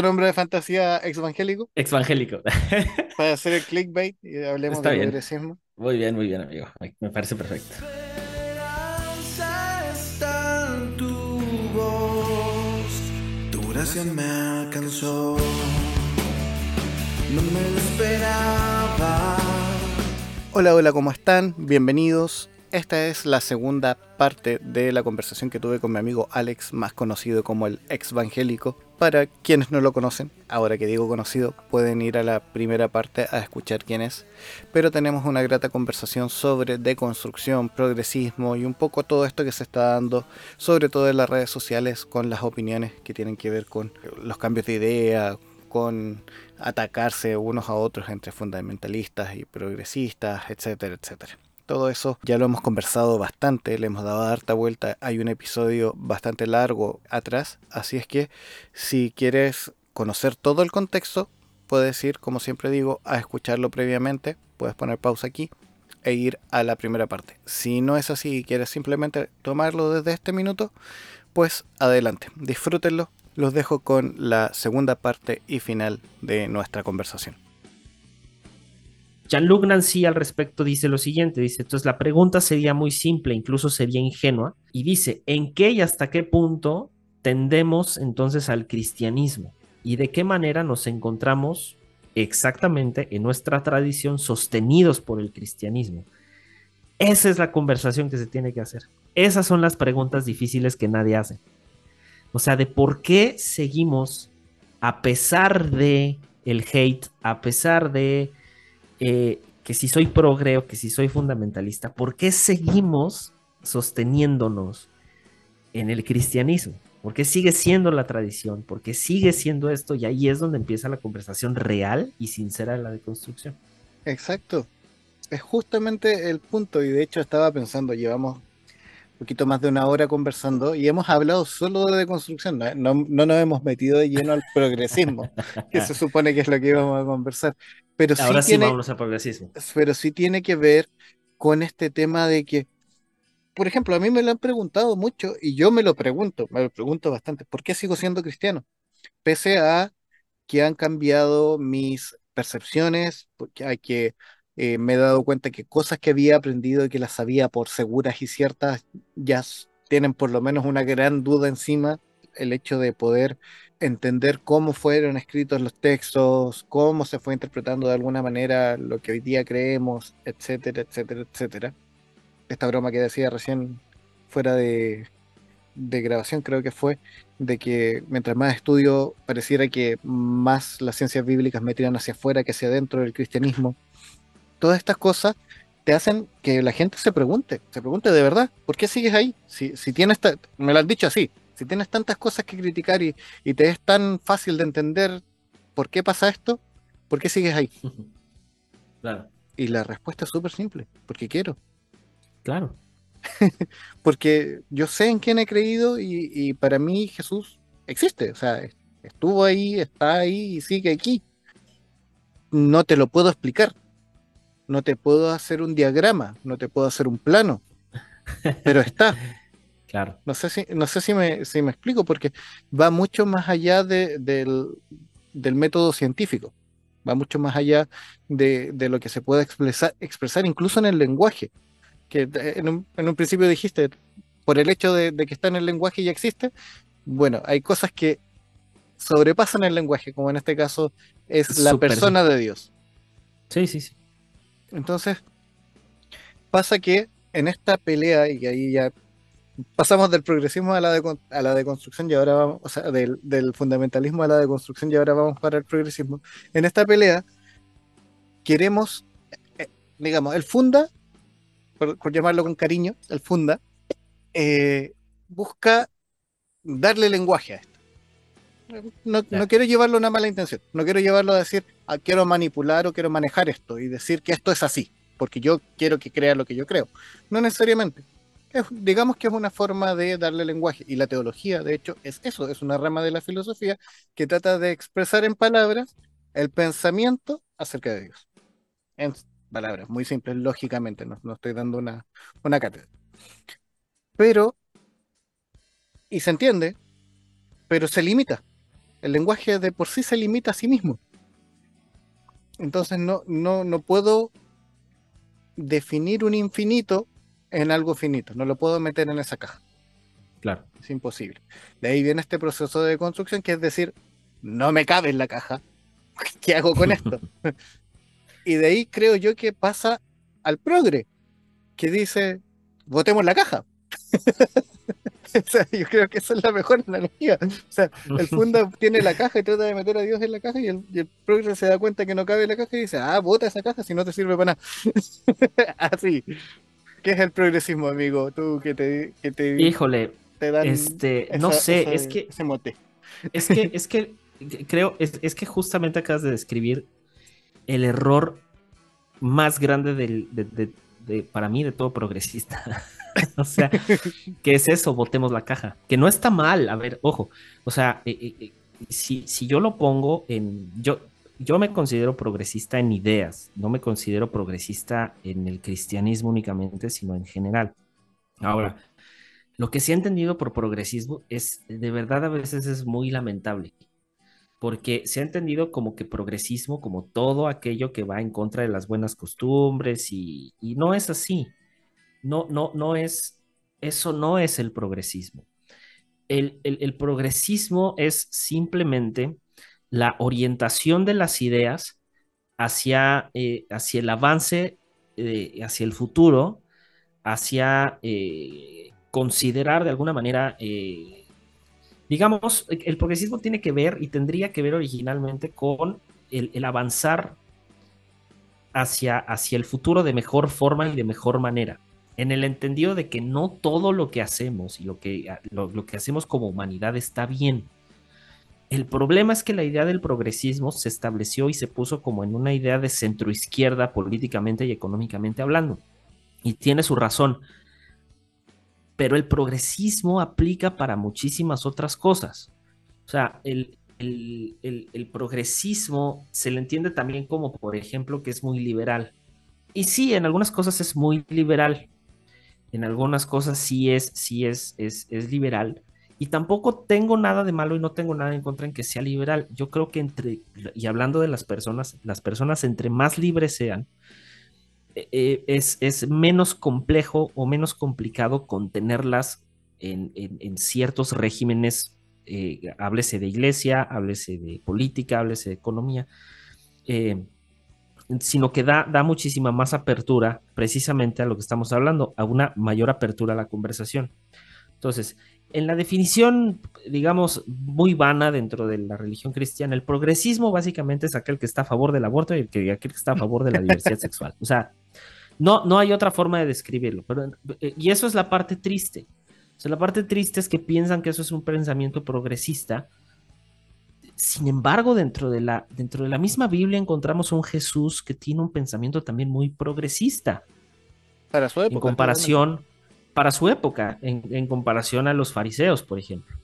tu nombre de fantasía exvangélico? Exvangélico. Para hacer el clickbait y hablemos Está de progresismo. Muy bien, muy bien, amigo. Me- parece perfecto. esperanza está en tu voz. Tu gracia me alcanzó. No me lo esperaba. Hola, hola, ¿cómo están? Bienvenidos. Esta es la segunda parte de la conversación que tuve con mi amigo Alex, más conocido como el exvangélico. Para quienes no lo conocen, ahora que digo conocido, pueden ir a la primera parte a escuchar quién es. Pero tenemos una grata conversación sobre deconstrucción, progresismo y un poco todo esto que se está dando, sobre todo en las redes sociales, con las opiniones que tienen que ver con los cambios de idea, con atacarse unos a otros entre fundamentalistas y progresistas, etcétera, etcétera. Todo eso ya lo hemos conversado bastante, le hemos dado harta vuelta. Hay un episodio bastante largo atrás, así es que si quieres conocer todo el contexto, puedes ir, como siempre digo, a escucharlo previamente. Puedes poner pausa aquí e ir a la primera parte. Si no es así y quieres simplemente tomarlo desde este minuto, pues adelante, disfrútenlo. Los dejo con la segunda parte y final de nuestra conversación. Jean-Luc Nancy al respecto dice lo siguiente, dice, entonces la pregunta sería muy simple, incluso sería ingenua, y dice, ¿en qué y hasta qué punto tendemos entonces al cristianismo? ¿Y de qué manera nos encontramos exactamente en nuestra tradición sostenidos por el cristianismo? Esa es la conversación que se tiene que hacer. Esas son las preguntas difíciles que nadie hace. O sea, de por qué seguimos, a pesar de el hate, a pesar de eh, que si soy progre o que si soy fundamentalista, ¿por qué seguimos sosteniéndonos en el cristianismo? ¿Por qué sigue siendo la tradición? ¿Por qué sigue siendo esto? Y ahí es donde empieza la conversación real y sincera de la deconstrucción. Exacto. Es justamente el punto, y de hecho estaba pensando, llevamos un poquito más de una hora conversando y hemos hablado solo de deconstrucción, no, no, no nos hemos metido de lleno al progresismo, que se supone que es lo que íbamos a conversar. Pero sí Ahora sí tiene, vámonos al progresismo. pero sí tiene que ver con este tema de que, por ejemplo, a mí me lo han preguntado mucho y yo me lo pregunto, me lo pregunto bastante, ¿por qué sigo siendo cristiano? Pese a que han cambiado mis percepciones, porque hay que eh, me he dado cuenta que cosas que había aprendido y que las sabía por seguras y ciertas ya tienen por lo menos una gran duda encima, el hecho de poder entender cómo fueron escritos los textos, cómo se fue interpretando de alguna manera lo que hoy día creemos, etcétera, etcétera, etcétera. Esta broma que decía recién fuera de, de grabación creo que fue, de que mientras más estudio pareciera que más las ciencias bíblicas me tiran hacia afuera que hacia adentro del cristianismo. Todas estas cosas te hacen que la gente se pregunte, se pregunte de verdad, ¿por qué sigues ahí? Si, si tienes, me lo han dicho así, si tienes tantas cosas que criticar y, y te es tan fácil de entender por qué pasa esto, ¿por qué sigues ahí? Claro, Y la respuesta es súper simple, porque quiero. claro. porque yo sé en quién he creído y, y para mí Jesús existe, o sea, es- estuvo ahí, está ahí y sigue aquí. No te lo puedo explicar, no te puedo hacer un diagrama, no te puedo hacer un plano, pero está. Claro. No sé si, no sé si me, si me explico, porque va mucho más allá de- del, del método científico, va mucho más allá de, de lo que se puede expresar, expresar incluso en el lenguaje, que eh, en un, en un principio dijiste, por el hecho de, de que está en el lenguaje y ya existe, bueno, hay cosas que sobrepasan el lenguaje, como en este caso es la persona de Dios. Sí, sí, sí. Entonces, pasa que en esta pelea, y ahí ya pasamos del progresismo a la, decon- a la deconstrucción y ahora vamos, o sea, del, del fundamentalismo a la deconstrucción y ahora vamos para el progresismo. En esta pelea queremos, eh, digamos, el funda, por, por llamarlo con cariño, el funda, eh, busca darle lenguaje a esto. No, no quiero llevarlo a una mala intención, no quiero llevarlo a decir, "Ah, quiero manipular o quiero manejar esto y decir que esto es así, porque yo quiero que crea lo que yo creo. No necesariamente. Digamos que es una forma de darle lenguaje. Y la teología, de hecho, es eso, es una rama de la filosofía que trata de expresar en palabras el pensamiento acerca de Dios. En palabras muy simples, lógicamente, no, no estoy dando una, una cátedra. Pero, y se entiende, pero se limita. El lenguaje de por sí se limita a sí mismo. Entonces no, no, no puedo definir un infinito en algo finito, no lo puedo meter en esa caja. Claro. Es imposible. De ahí viene este proceso de construcción, que es decir, no me cabe en la caja. ¿Qué hago con esto? y de ahí creo yo que pasa al progre, que dice, votemos la caja. o sea, yo creo que esa es la mejor analogía. O sea, el funda tiene la caja y trata de meter a Dios en la caja y el, y el progre se da cuenta que no cabe en la caja y dice, ah, vota esa caja si no te sirve para nada. Así. ¿Qué es el progresismo, amigo? Tú que te, que te, Híjole, te dan este, no sé, es que ese mote. Es que, es que creo, es, es que justamente acabas de describir el error más grande del, de, de- de- para mí de todo progresista. o sea, que es eso, votemos la caja. Que no está mal, a ver, ojo. O sea, eh, eh, eh, si, si yo lo pongo en. Yo, yo me considero progresista en ideas, no me considero progresista en el cristianismo únicamente, sino en general. Ahora, lo que se ha entendido por progresismo es, de verdad, a veces es muy lamentable, porque se ha entendido como que progresismo, como todo aquello que va en contra de las buenas costumbres, y, no es así. No, no, no es, eso no es el progresismo. El progresismo es simplemente la orientación de las ideas hacia, eh, hacia el avance, eh, hacia el futuro, hacia eh, considerar de alguna manera, digamos, el progresismo tiene que ver y tendría que ver originalmente con el, el avanzar hacia, hacia el futuro de mejor forma y de mejor manera. En el entendido de que no todo lo que hacemos y lo que, lo que hacemos como humanidad está bien. El problema es que la idea del progresismo se estableció y se puso como en una idea de centroizquierda políticamente y económicamente hablando. Y tiene su razón. Pero el progresismo aplica para muchísimas otras cosas. O sea, el, el, progresismo se le entiende también como, por ejemplo, que es muy liberal. Y sí, en algunas cosas es muy liberal. En algunas cosas sí es, sí es, es, es liberal. Y tampoco tengo nada de malo y no tengo nada en contra en que sea liberal. Yo creo que entre, y hablando de las personas, las personas entre más libres sean, eh, es, es, menos complejo o menos complicado contenerlas en, en, en ciertos regímenes, eh, háblese de iglesia, háblese de política, háblese de economía, eh, sino que da, da muchísima más apertura precisamente a lo que estamos hablando, a una mayor apertura a la conversación. Entonces, en la definición, digamos, muy vana dentro de la religión cristiana, el progresismo básicamente es aquel que está a favor del aborto y el que, aquel que está a favor de la diversidad sexual. O sea, no, no hay otra forma de describirlo. Pero, y eso es la parte triste. O sea, la parte triste es que piensan que eso es un pensamiento progresista. Sin embargo, dentro de la, dentro de la misma Biblia encontramos un Jesús que tiene un pensamiento también muy progresista. Para su época. En comparación, para su época, en, comparación a los fariseos, por ejemplo.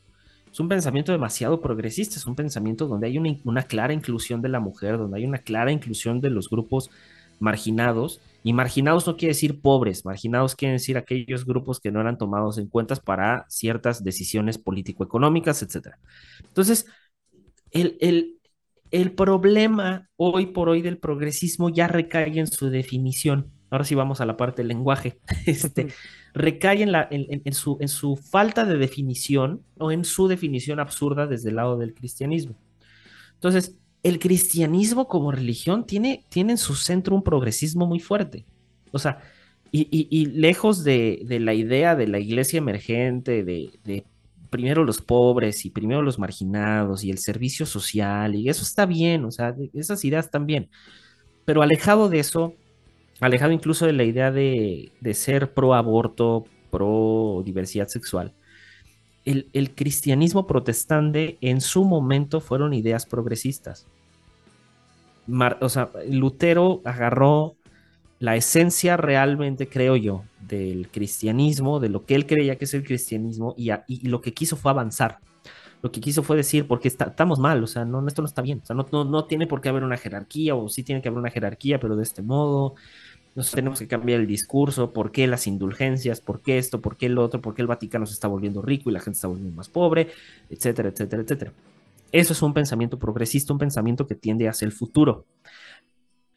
Es un pensamiento demasiado progresista, es un pensamiento donde hay una, una clara inclusión de la mujer, donde hay una clara inclusión de los grupos marginados. Y marginados no quiere decir pobres, marginados quiere decir aquellos grupos que no eran tomados en cuenta para ciertas decisiones político-económicas, etc. Entonces, el, el, el, problema hoy por hoy del progresismo ya recae en su definición. Ahora sí vamos a la parte del lenguaje. Este, recae en, la, en, en, su, en su falta de definición o en su definición absurda desde el lado del cristianismo. Entonces, el cristianismo como religión tiene, tiene en su centro un progresismo muy fuerte. O sea, y, y, y lejos de, de, la idea de la iglesia emergente, de, de, primero los pobres y primero los marginados y el servicio social, y eso está bien, o sea, esas ideas están bien. Pero alejado de eso, alejado incluso de la idea de, de ser pro aborto, pro diversidad sexual, el, el, cristianismo protestante en su momento fueron ideas progresistas. Mar, o sea, Lutero agarró la esencia realmente, creo yo, del cristianismo, de lo que él creía que es el cristianismo, y, a, y lo que quiso fue avanzar. Lo que quiso fue decir, porque está, estamos mal, o sea, no, esto no está bien, o sea, no, no, no, tiene por qué haber una jerarquía, o sí tiene que haber una jerarquía, pero de este modo, nos tenemos que cambiar el discurso, por qué las indulgencias, por qué esto, por qué el otro, por qué el Vaticano se está volviendo rico y la gente está volviendo más pobre, etcétera, etcétera, etcétera. Eso es un pensamiento progresista, un pensamiento que tiende hacia el futuro.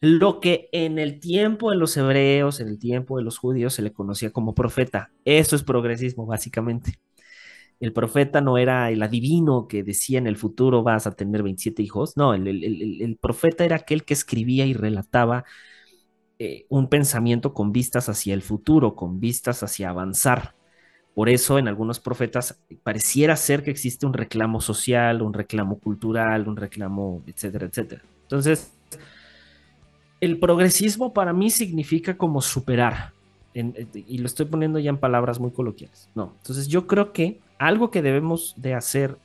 Lo que en el tiempo de los hebreos, en el tiempo de los judíos, se le conocía como profeta. Eso es progresismo, básicamente. El profeta no era el adivino que decía en el futuro vas a tener 27 hijos. No, el, profeta era aquel que escribía y relataba eh, un pensamiento con vistas hacia el futuro, con vistas hacia avanzar. Por eso en algunos profetas pareciera ser que existe un reclamo social, un reclamo cultural, un reclamo, etcétera, etcétera. Entonces, el progresismo para mí significa como superar, y lo estoy poniendo ya en palabras muy coloquiales. No, entonces yo creo que algo que debemos de hacer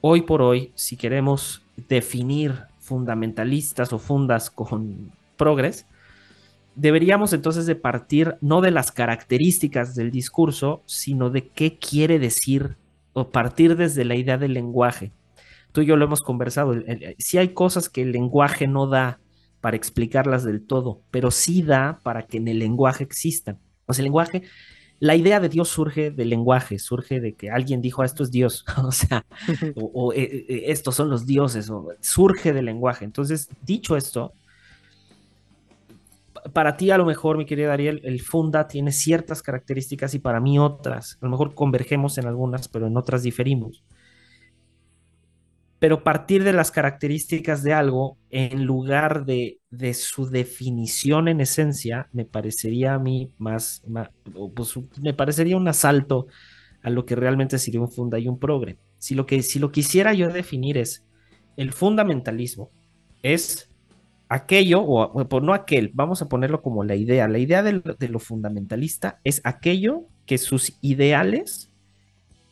hoy por hoy, si queremos definir fundamentalistas o fundas con progres, deberíamos entonces de partir no de las características del discurso, sino de qué quiere decir o partir desde la idea del lenguaje. Tú y yo lo hemos conversado, si hay cosas que el lenguaje no da para explicarlas del todo, pero sí da para que en el lenguaje existan. O sea, el lenguaje, la idea de Dios surge del lenguaje, surge de que alguien dijo, esto es Dios, o sea, o, eh, eh, estos son los dioses, o surge del lenguaje. Entonces, dicho esto, para ti a lo mejor, mi querida Ariel, el funda tiene ciertas características y para mí otras. A lo mejor convergemos en algunas, pero en otras diferimos pero partir de las características de algo en lugar de, su definición en esencia, me parecería a mí más, pues, me parecería un asalto a lo que realmente sería un funda y un progre. Si lo que si lo quisiera yo definir es el fundamentalismo, es aquello, o no aquel, vamos a ponerlo como la idea, la idea de lo fundamentalista es aquello que sus ideales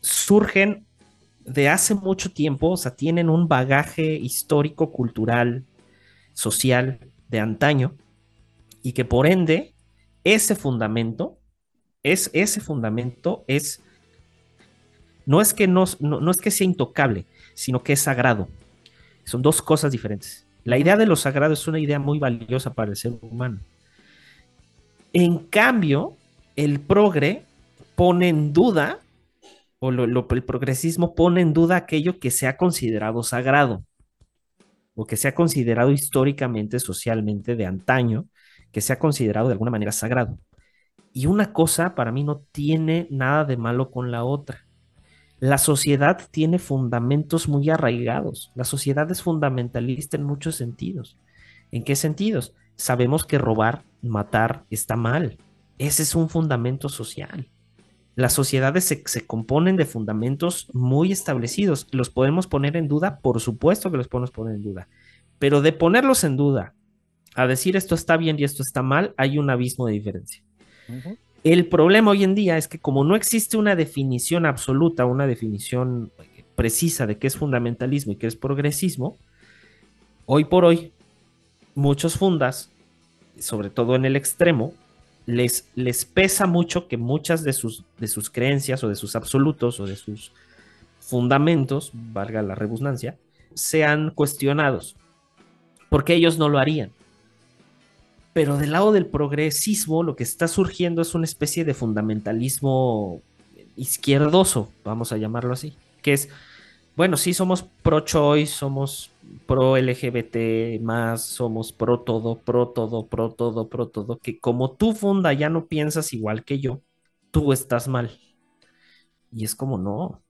surgen de hace mucho tiempo, o sea, tienen un bagaje histórico, cultural, social de antaño, y que por ende, ese fundamento, es, ese fundamento es, no es que no, no, es que sea intocable, sino que es sagrado. Son dos cosas diferentes. La idea de lo sagrado es una idea muy valiosa para el ser humano. En cambio, el progre pone en duda o el progresismo pone en duda aquello que se ha considerado sagrado o que se ha considerado históricamente, socialmente de antaño, que se ha considerado de alguna manera sagrado. Y una cosa para mí no tiene nada de malo con la otra. La sociedad tiene fundamentos muy arraigados. La sociedad es fundamentalista en muchos sentidos. ¿En qué sentidos? Sabemos que robar, matar está mal. Ese es un fundamento social las sociedades se, componen de fundamentos muy establecidos. ¿Los podemos poner en duda? Por supuesto que los podemos poner en duda. Pero de ponerlos en duda a decir esto está bien y esto está mal, hay un abismo de diferencia. El problema hoy en día es que como no existe una definición absoluta, una definición precisa de qué es fundamentalismo y qué es progresismo, hoy por hoy muchos fundas, sobre todo en el extremo, les, les pesa mucho que muchas de sus, de sus creencias o de sus absolutos o de sus fundamentos, valga la redundancia, sean cuestionados, porque ellos no lo harían. Pero del lado del progresismo lo que está surgiendo es una especie de fundamentalismo izquierdoso, vamos a llamarlo así, que es, bueno, sí somos pro-choice, somos pro LGBT más, somos pro todo, pro todo, pro todo, pro todo, que como tú funda ya no piensas igual que yo, tú estás mal. Y es como no.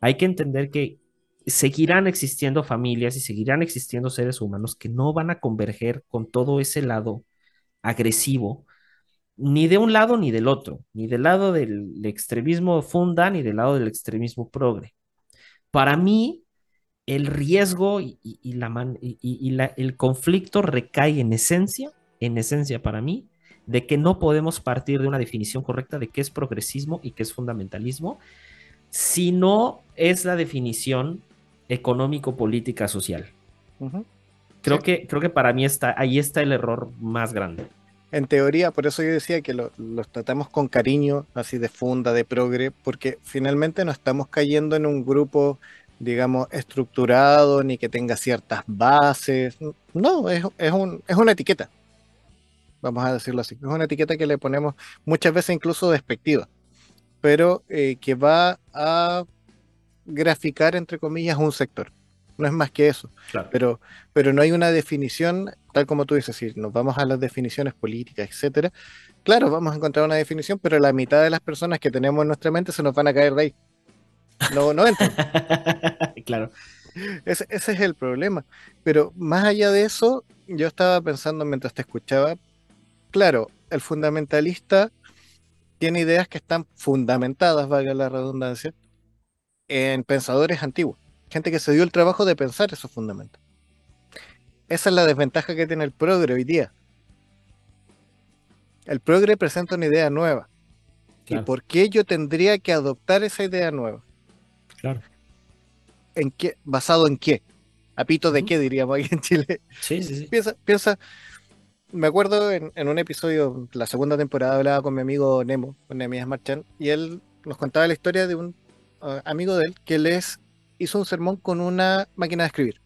Hay que entender que seguirán existiendo familias y seguirán existiendo seres humanos que no van a converger con todo ese lado agresivo, ni de un lado ni del otro, ni del lado del extremismo funda, ni del lado del extremismo progre. Para mí, el riesgo y, la el conflicto recae en esencia, en esencia para mí, de que no podemos partir de una definición correcta de qué es progresismo y qué es fundamentalismo, si no es la definición económico-política social. creo, que, creo que para mí está, ahí está el error más grande. En teoría, por eso yo decía que los tratamos con cariño, así de funda, de progre, porque finalmente no estamos cayendo en un grupo digamos, estructurado ni que tenga ciertas bases. No, es, es, un, es una etiqueta. Vamos a decirlo así. Es una etiqueta que le ponemos muchas veces incluso despectiva, pero eh, que va a graficar, entre comillas, un sector. No es más que eso. Claro. Pero, pero no hay una definición, tal como tú dices, si nos vamos a las definiciones políticas, etcétera, claro, vamos a encontrar una definición, pero la mitad de las personas que tenemos en nuestra mente se nos van a caer de ahí. No, no entran. claro. Ese, ese es el problema. Pero más allá de eso, yo estaba pensando mientras te escuchaba, claro, el fundamentalista tiene ideas que están fundamentadas, valga la redundancia, en pensadores antiguos, gente que se dio el trabajo de pensar esos fundamentos. Esa es la desventaja que tiene el progre hoy día. El progre presenta una idea nueva. ¿Y por qué yo tendría que adoptar esa idea nueva? Claro. ¿En qué? ¿Basado en qué? ¿A pito de qué diríamos aquí en Chile? Sí, sí, sí. Piensa, piensa, me acuerdo en, en un episodio, la segunda temporada, hablaba con mi amigo Nemo, con Marchán, y él nos contaba la historia de un ah, amigo de él que les hizo un sermón con una máquina de escribir.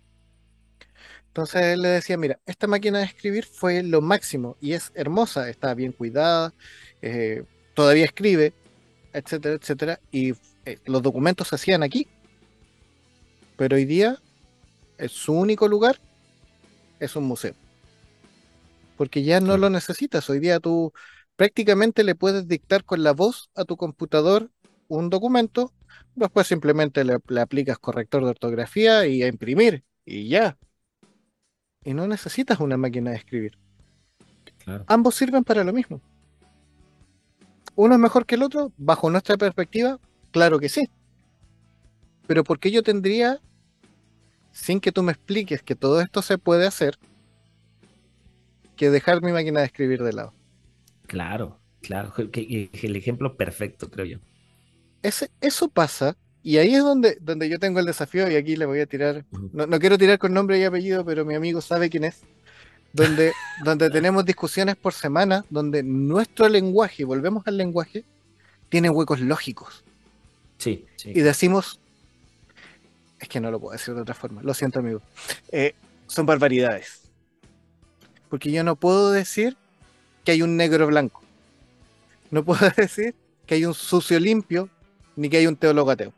Entonces él le decía, mira, esta máquina de escribir fue lo máximo y es hermosa, está bien cuidada, eh, todavía escribe, etcétera, etcétera, y eh, los documentos se hacían aquí. Pero hoy día, eh, su único lugar es un museo porque ya no lo necesitas. Hoy día tú prácticamente le puedes dictar con la voz a tu computador un documento, después simplemente le, le aplicas corrector de ortografía y a imprimir, y ya. Y no necesitas una máquina de escribir. Claro. Ambos sirven para lo mismo. ¿Uno es mejor que el otro? Bajo nuestra perspectiva, claro que sí. Pero ¿por qué yo tendría, sin que tú me expliques que todo esto se puede hacer, que dejar mi máquina de escribir de lado? Claro, claro. El ejemplo perfecto, creo yo. Ese, eso pasa, y ahí es donde, donde yo tengo el desafío, y aquí le voy a tirar, no, no quiero tirar con nombre y apellido, pero mi amigo sabe quién es, donde, donde tenemos discusiones por semana, donde nuestro lenguaje, volvemos al lenguaje, tiene huecos lógicos. Sí, sí. Y decimos, es que no lo puedo decir de otra forma, lo siento amigo, eh, son barbaridades. Porque yo no puedo decir que hay un negro blanco. No puedo decir que hay un sucio limpio, ni que hay un teólogo ateo.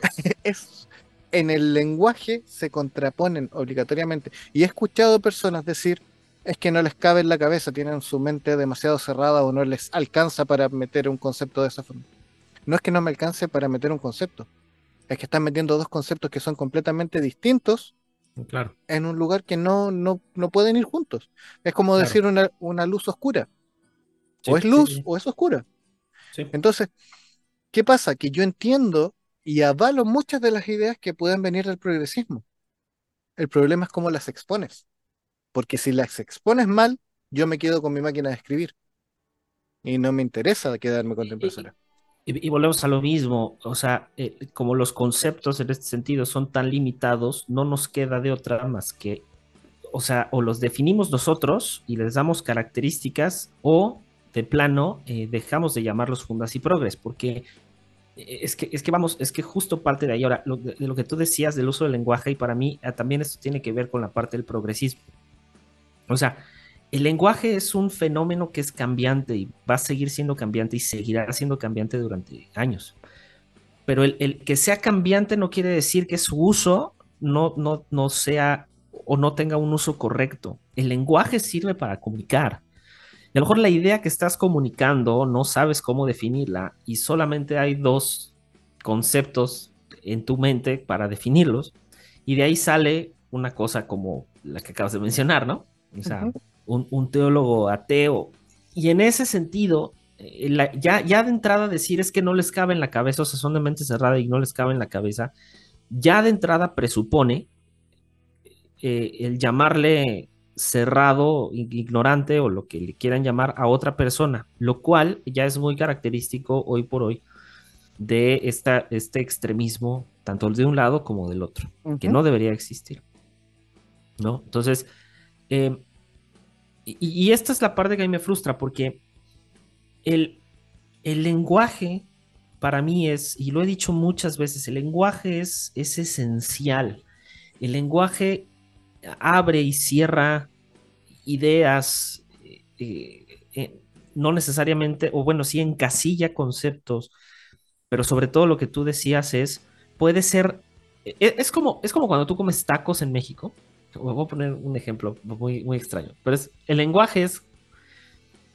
es, en el lenguaje se contraponen obligatoriamente. Y he escuchado personas decir, es que no les cabe en la cabeza, tienen su mente demasiado cerrada o no les alcanza para meter un concepto de esa forma. No es que no me alcance para meter un concepto, es que están metiendo dos conceptos que son completamente distintos Claro. en un lugar que no, no, no pueden ir juntos. Es como Claro. decir una, una luz oscura. Sí, o es luz sí, o es oscura. Sí. Entonces, ¿qué pasa? Que yo entiendo y avalo muchas de las ideas que pueden venir del progresismo. El problema es cómo las expones. Porque si las expones mal, yo me quedo con mi máquina de escribir. Y no me interesa quedarme con la impresora. Y, y volvemos a lo mismo, o sea, eh, como los conceptos en este sentido son tan limitados, no nos queda de otra más que, o sea, o los definimos nosotros y les damos características, o de plano eh, dejamos de llamarlos fundas y progres, porque eh, es que, es que vamos, es que justo parte de ahí, ahora, de lo que tú decías del uso del lenguaje, y para mí ah, también esto tiene que ver con la parte del progresismo. O sea, el lenguaje es un fenómeno que es cambiante y va a seguir siendo cambiante y seguirá siendo cambiante durante años. Pero el, el que sea cambiante no quiere decir que su uso no, no, no sea o no tenga un uso correcto. El lenguaje sirve para comunicar. Y a lo mejor la idea que estás comunicando no sabes cómo definirla y solamente hay dos conceptos en tu mente para definirlos y de ahí sale una cosa como la que acabas de mencionar, ¿no? O sea, un, un teólogo ateo. Y en ese sentido, eh, la- ya, ya de entrada decir es que no les cabe en la cabeza, o sea, son de mente cerrada y no les cabe en la cabeza, ya de entrada presupone eh, el llamarle cerrado, ig- ignorante o lo que le quieran llamar a otra persona, lo cual ya es muy característico hoy por hoy de esta, este extremismo, tanto de un lado como del otro, que no debería existir. ¿No? Entonces, eh, y, y esta es la parte que a mí me frustra, porque el, el lenguaje para mí es, y lo he dicho muchas veces, el lenguaje es, es esencial. El lenguaje abre y cierra ideas, eh, eh, no necesariamente, o bueno, sí encasilla conceptos, pero sobre todo lo que tú decías es, puede ser, e- es, como, es como cuando tú comes tacos en México. Voy a poner un ejemplo muy, muy extraño, pero es, el lenguaje es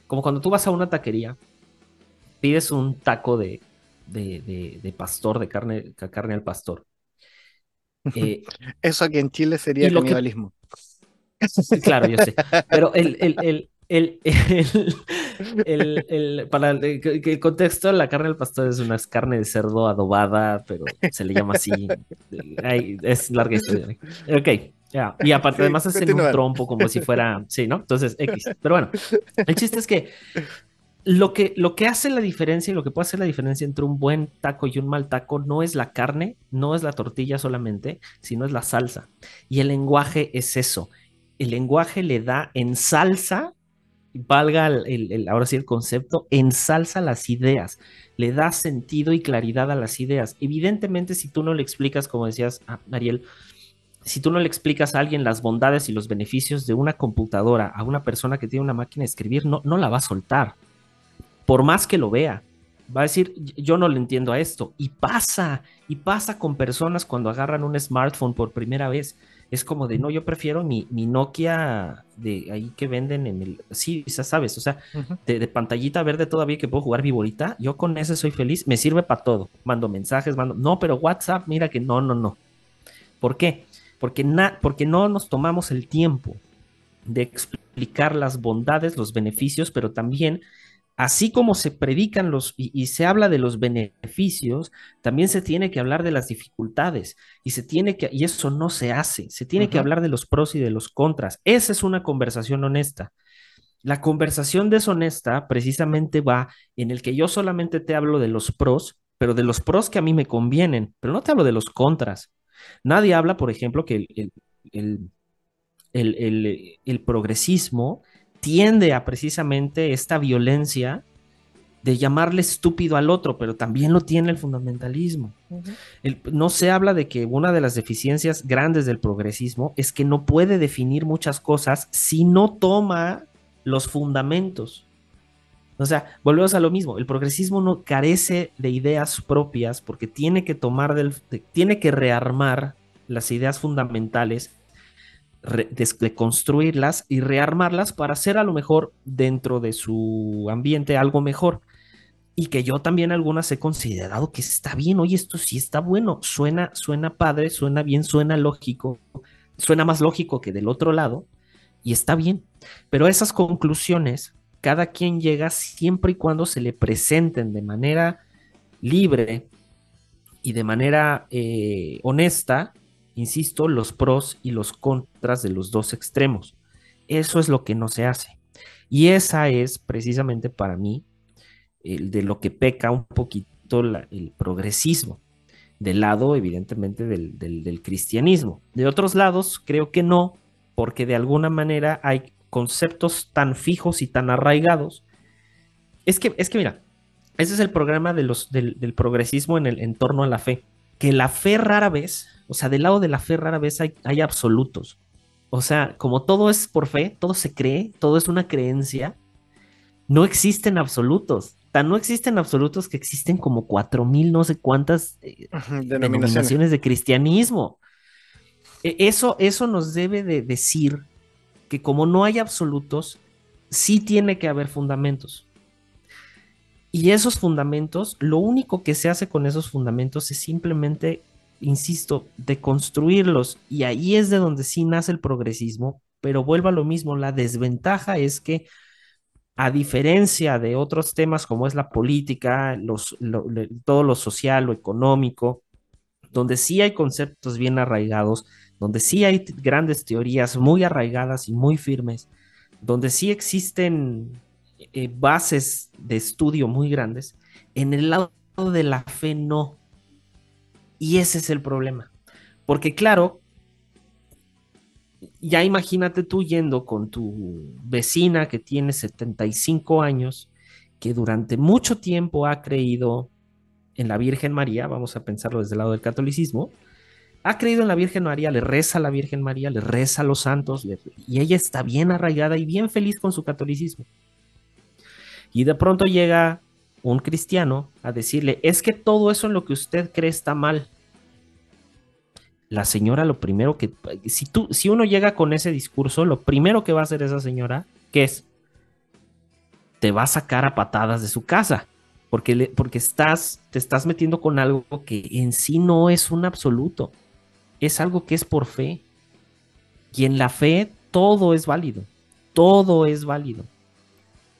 como cuando tú vas a una taquería, pides un taco de, de, de- de pastor, de carne, carne al pastor. Eh, Eso aquí en Chile sería lo que- canibalismo. Claro, yo sé. Pero el, el, el, el, el- el- para el, contexto, la carne del pastor es una carne de cerdo adobada, pero se le llama así. Ay, es larga historia. Ok, ya. Y aparte, Sí, además es en un trompo, como si fuera. Sí, ¿no? Entonces, X. Pero bueno, el chiste es que lo que, lo que hace la diferencia y lo que puede hacer la diferencia entre un buen taco y un mal taco no es la carne, no es la tortilla solamente, sino es la salsa. Y el lenguaje es eso. El lenguaje le da en salsa, valga el, ahora sí el concepto, ensalza las ideas, le da sentido y claridad a las ideas. Evidentemente, si tú no le explicas, como decías, ah, Ariel, si tú no le explicas a alguien las bondades y los beneficios de una computadora a una persona que tiene una máquina de escribir, no, no la va a soltar por más que lo vea, va a decir, yo no le entiendo a esto. Y pasa, y pasa con personas cuando agarran un smartphone por primera vez. Es como de, no, yo prefiero mi, mi Nokia de ahí que venden en el... Sí, ya sabes, o sea, de pantallita verde todavía que puedo jugar viborita, yo con ese soy feliz, me sirve para todo. Mando mensajes, mando... No, pero WhatsApp, mira que no, no, no. ¿Por qué? Porque, na... Porque no nos tomamos el tiempo de explicar las bondades, los beneficios, pero también así como se predican los y, y, se habla de los beneficios, también se tiene que hablar de las dificultades y se tiene que y eso no se hace, se tiene uh -huh. que hablar de los pros y de los contras. Esa es una conversación honesta. La conversación deshonesta precisamente va en el que yo solamente te hablo de los pros, pero de los pros que a mí me convienen, pero no te hablo de los contras. Nadie habla, por ejemplo, que el, el, el, el, el progresismo tiende a precisamente esta violencia de llamarle estúpido al otro, pero también lo tiene el fundamentalismo. Uh -huh. el, no se habla de que una de las deficiencias grandes del progresismo es que no puede definir muchas cosas si no toma los fundamentos. O sea, volvemos a lo mismo, el progresismo no carece de ideas propias porque tiene que tomar del, de, tiene que rearmar las ideas fundamentales Re, de, de, construirlas y rearmarlas para hacer a lo mejor dentro de su ambiente algo mejor. Y que yo también algunas he considerado que está bien, oye, esto sí está bueno, suena, suena padre, suena bien, suena lógico, suena más lógico que del otro lado, y está bien. Pero esas conclusiones, cada quien llega siempre y cuando se le presenten de manera libre y de manera eh, honesta, insisto, los pros y los contras de los dos extremos. Eso es lo que no se hace. Y esa es precisamente para mí el de lo que peca un poquito el progresismo, del lado evidentemente del, cristianismo. De otros lados, creo que no, porque de alguna manera hay conceptos tan fijos y tan arraigados. Es que, es que mira, ese es el programa del progresismo en el en torno a la fe, que la fe rara vez o sea, del lado de la fe rara vez hay, hay, absolutos. O sea, como todo es por fe, todo se cree, todo es una creencia, no existen absolutos. Tan no existen absolutos que existen como cuatro mil no sé cuántas eh, denominaciones. denominaciones. de cristianismo. E, Eso, eso nos debe de decir que como no hay absolutos, sí tiene que haber fundamentos. Y esos fundamentos, lo único que se hace con esos fundamentos es simplemente insisto, de construirlos. Y ahí es de donde sí nace el progresismo, pero vuelvo a lo mismo, la desventaja es que a diferencia de otros temas como es la política, los, lo, lo, todo lo social, lo económico, donde sí hay conceptos bien arraigados, donde sí hay grandes teorías muy arraigadas y muy firmes, donde sí existen eh, bases de estudio muy grandes, en el lado de la fe no, y ese es el problema. Porque claro, ya imagínate tú yendo con tu vecina que tiene 75 años, que durante mucho tiempo ha creído en la Virgen María, vamos a pensarlo desde el lado del catolicismo, ha creído en la Virgen María, le reza a la Virgen María, le reza a los santos, y ella está bien arraigada y bien feliz con su catolicismo. Y de pronto llega un cristiano a decirle, es que todo eso en lo que usted cree está mal. La señora lo primero que, si tú, si uno llega con ese discurso, lo primero que va a hacer esa señora, que es, te va a sacar a patadas de su casa, porque, le, porque estás, te estás metiendo con algo que en sí no es un absoluto, es algo que es por fe. Y en la fe todo es válido, todo es válido.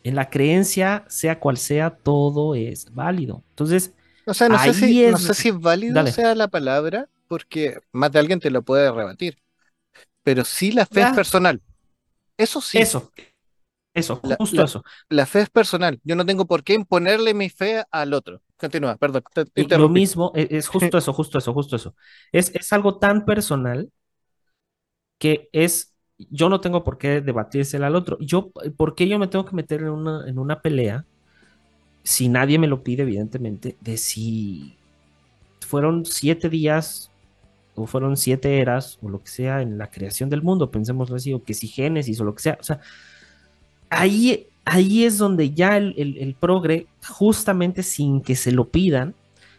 En la creencia, sea cual sea, todo es válido. Entonces, O sea, no sé si, no es- sé si válido Dale. sea la palabra, porque más de alguien te lo puede rebatir. Pero sí la fe es Ya. personal. Eso sí, eso, eso, La- justo la- eso. la fe es personal. Yo no tengo por qué imponerle mi fe al otro. Continúa, perdón, te, te lo mismo, e- es justo eso, justo eso, justo eso. Es, es algo tan personal que es, yo no tengo por qué debatírsela al otro. Yo, ¿por qué yo me tengo que meter en una, en una pelea si nadie me lo pide, evidentemente, de si fueron siete días o fueron siete eras o lo que sea en la creación del mundo, pensémoslo así, o que si Génesis o lo que sea. O sea, ahí, ahí es donde ya el, el, el progre, justamente sin que se lo pidan,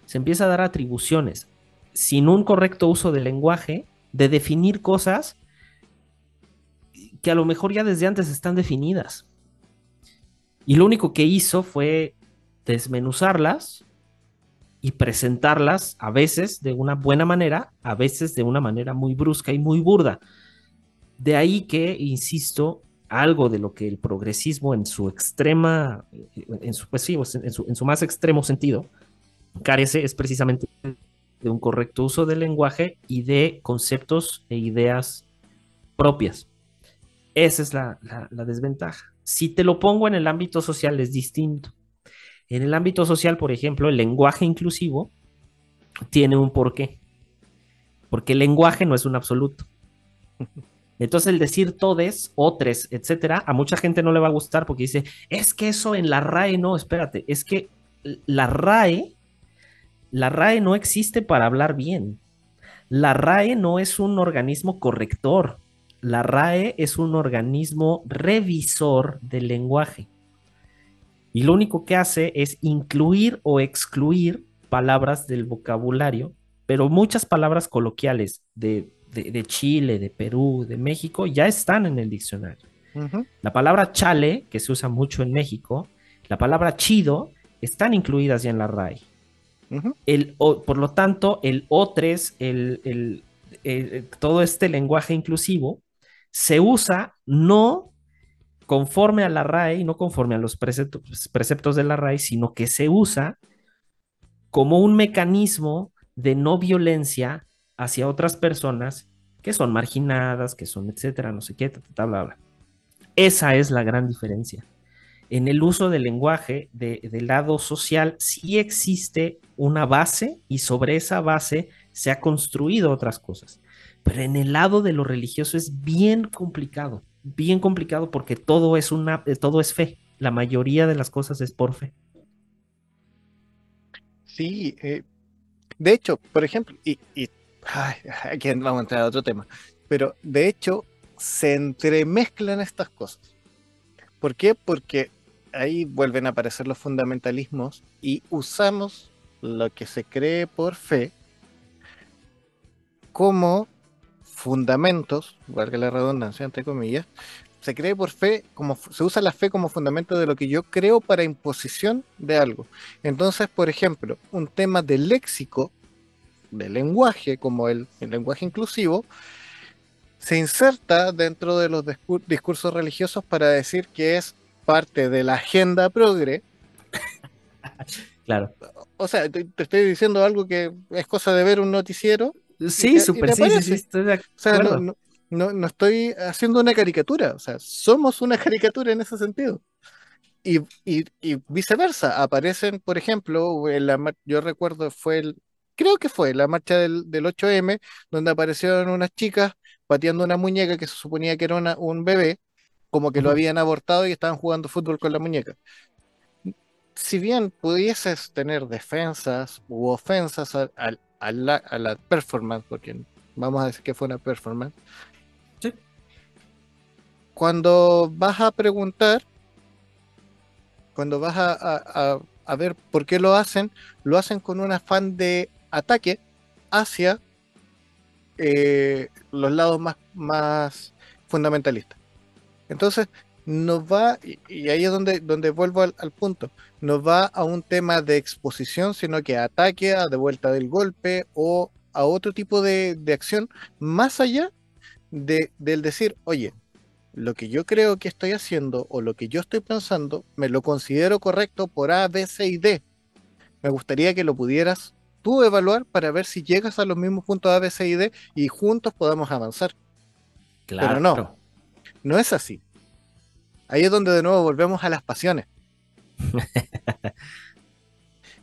se empieza a dar atribuciones, sin un correcto uso del lenguaje, de definir cosas que a lo mejor ya desde antes están definidas. Y lo único que hizo fue desmenuzarlas y presentarlas a veces de una buena manera, a veces de una manera muy brusca y muy burda. De ahí que, insisto, algo de lo que el progresismo en su extrema, en su, pues sí, en su, en su más extremo sentido, carece es precisamente de un correcto uso del lenguaje y de conceptos e ideas propias. Esa es la, la, la, desventaja. Si te lo pongo en el ámbito social es distinto. En el ámbito social, por ejemplo, el lenguaje inclusivo tiene un porqué. Porque el lenguaje no es un absoluto. Entonces el decir todes, otros, etcétera, a mucha gente no le va a gustar porque dice, es que eso en la RAE no, espérate, es que la RAE, la RAE no existe para hablar bien. La RAE no es un organismo corrector. La RAE es un organismo revisor del lenguaje. Y lo único que hace es incluir o excluir palabras del vocabulario, pero muchas palabras coloquiales de, de, de Chile, de Perú, de México, ya están en el diccionario. Uh -huh. La palabra chale, que se usa mucho en México, la palabra chido, están incluidas ya en la. Uh -huh. el, o, por lo tanto, el O3, el, el, el, todo este lenguaje inclusivo, se usa no conforme a la RAE no conforme a los preceptos, preceptos de la RAE, sino que se usa como un mecanismo de no violencia hacia otras personas que son marginadas, que son etcétera, no sé qué, bla, bla, bla. Esa es la gran diferencia. En el uso del lenguaje de, del lado social sí existe una base y sobre esa base se ha construido otras cosas. Pero en el lado de lo religioso es bien complicado, bien complicado porque todo es una, todo es fe. La mayoría de las cosas es por fe. Sí, eh, de hecho, por ejemplo, y, y aquí vamos a entrar a otro tema, pero de hecho se entremezclan estas cosas. ¿Por qué? Porque ahí vuelven a aparecer los fundamentalismos y usamos lo que se cree por fe como fundamentos, valga la redundancia, entre comillas, se cree por fe, como se usa la fe como fundamento de lo que yo creo para imposición de algo. Entonces, por ejemplo, un tema de léxico, de lenguaje, como el, el lenguaje inclusivo, se inserta dentro de los discur discursos religiosos para decir que es parte de la agenda progre. claro. O sea, te, te, estoy diciendo algo que es cosa de ver un noticiero. Sí, súper, sí, sí, estoy de o sea, no, no, no, estoy haciendo una caricatura, o sea, somos una caricatura en ese sentido. Y, y, y viceversa, aparecen, por ejemplo, en la, yo recuerdo, fue el, creo que fue la marcha del, del 8M, donde aparecieron unas chicas pateando una muñeca que se suponía que era una, un bebé, como que uh -huh. lo habían abortado y estaban jugando fútbol con la muñeca. Si bien pudieses tener defensas u ofensas a, a, a, la, a la performance, porque vamos a decir que fue una performance, sí. cuando vas a preguntar, cuando vas a, a, a ver por qué lo hacen, lo hacen con un afán de ataque hacia eh, los lados más, más fundamentalistas. Entonces, nos va, y, ahí es donde, donde vuelvo al, punto, nos va a un tema de exposición, sino que ataque, a de vuelta del golpe o a otro tipo de, acción, más allá de, del decir, oye, lo que yo creo que estoy haciendo o lo que yo estoy pensando, me lo considero correcto por A, B, C y D. Me gustaría que lo pudieras tú evaluar para ver si llegas a los mismos puntos A, B, C y D y juntos podamos avanzar. Claro. Pero no, no es así. Ahí es donde de nuevo volvemos a las pasiones.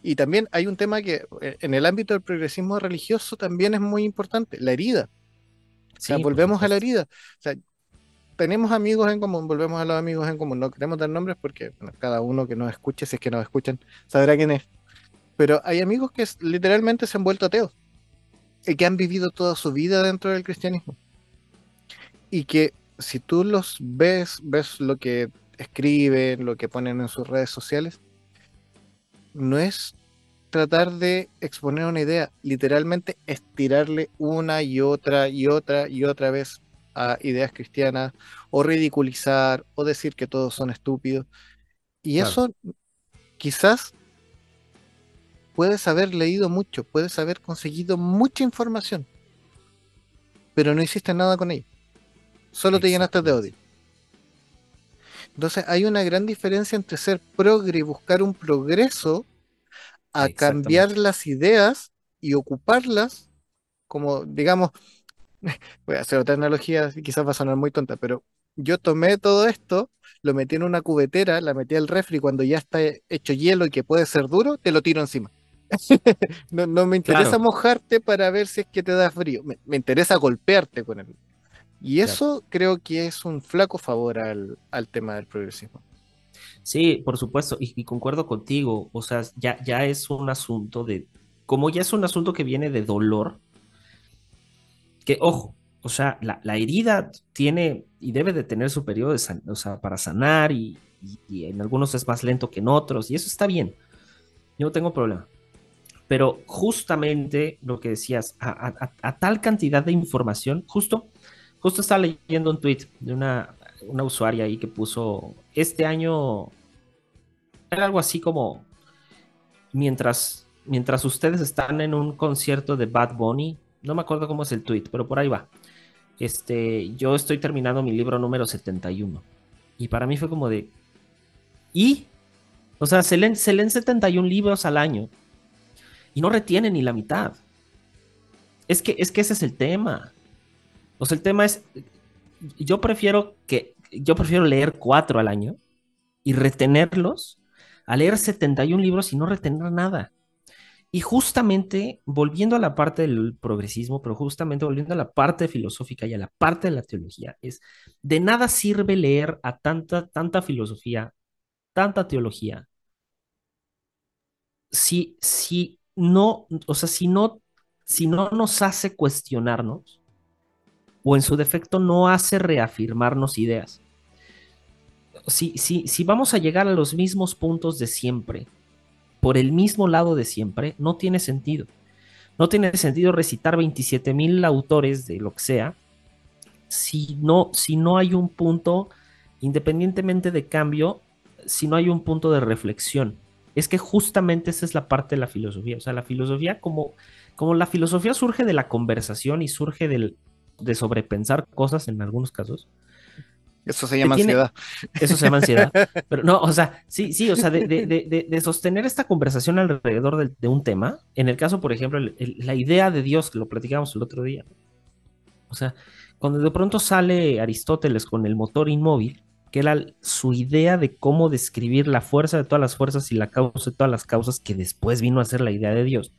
y también hay un tema que eh, en el ámbito del progresismo religioso también es muy importante, la herida. O sea, volvemos a la herida. O sea, tenemos amigos en común, volvemos a los amigos en común. No queremos dar nombres porque cada uno que nos escuche, si es que nos escuchan, sabrá quién es. Pero hay amigos que literalmente se han vuelto ateos y que han vivido toda su vida dentro del cristianismo. Y que si tú los ves, ves lo que escriben, lo que ponen en sus redes sociales, no es tratar de exponer una idea, literalmente estirarle una y otra y otra y otra vez a ideas cristianas, o ridiculizar, o decir que todos son estúpidos. Y eso quizás puedes haber leído mucho, puedes haber conseguido mucha información, pero no hiciste nada con ella solo te llenaste de odio. Entonces hay una gran diferencia entre ser progre y buscar un progreso a cambiar las ideas y ocuparlas como, digamos, voy a hacer otra analogía, quizás va a sonar muy tonta, pero yo tomé todo esto, lo metí en una cubetera, la metí al refri cuando ya está hecho hielo y que puede ser duro, te lo tiro encima. no, me interesa mojarte para ver si es que te da frío, me, me interesa golpearte con él. Y eso creo que es un flaco favor al, tema del progresismo. Sí, por supuesto, y, concuerdo contigo, o sea, ya, ya es un asunto de, como ya es un asunto que viene de dolor, que ojo, o sea, la, herida tiene y debe de tener su periodo para sanar y, en algunos es más lento que en otros y eso está bien, yo no tengo problema. Pero justamente lo que decías, a tal cantidad de información, justo Justo estaba leyendo un tweet de una, una usuaria ahí que puso, este año era algo así como, mientras, mientras ustedes están en un concierto de Bad Bunny, no me acuerdo cómo es el tweet, pero por ahí va. Este, yo estoy terminando mi libro número 71. Y para mí fue como de, ¿y? O sea, se leen, se leen 71 libros al año y no retienen ni la mitad. Es que, es que ese es el tema. O sea, el tema es, yo prefiero que, yo prefiero leer cuatro al año y retenerlos a leer 71 libros y no retener nada. Y justamente, volviendo a la parte del progresismo, pero justamente volviendo a la parte filosófica y a la parte de la teología, es de nada sirve leer a tanta, tanta filosofía, tanta teología, si, si no, o sea, si no, si no nos hace cuestionarnos o en su defecto no hace reafirmarnos ideas. Si, si, si vamos a llegar a los mismos puntos de siempre, por el mismo lado de siempre, no tiene sentido. No tiene sentido recitar 27 mil autores de lo que sea si no, si no hay un punto, independientemente de cambio, si no hay un punto de reflexión. Es que justamente esa es la parte de la filosofía. O sea, la filosofía como, como la filosofía surge de la conversación y surge del, de sobrepensar cosas en algunos casos. Eso se llama ansiedad. Eso se llama ansiedad. Pero no, o sea, sí, sí, o sea, de, sostener esta conversación alrededor de, un tema. En el caso, por ejemplo, la idea de Dios, que lo platicamos el otro día. O sea, cuando de pronto sale Aristóteles con el motor inmóvil, que era su idea de cómo describir la fuerza de todas las fuerzas y la causa de todas las causas, que después vino a ser la idea de Dios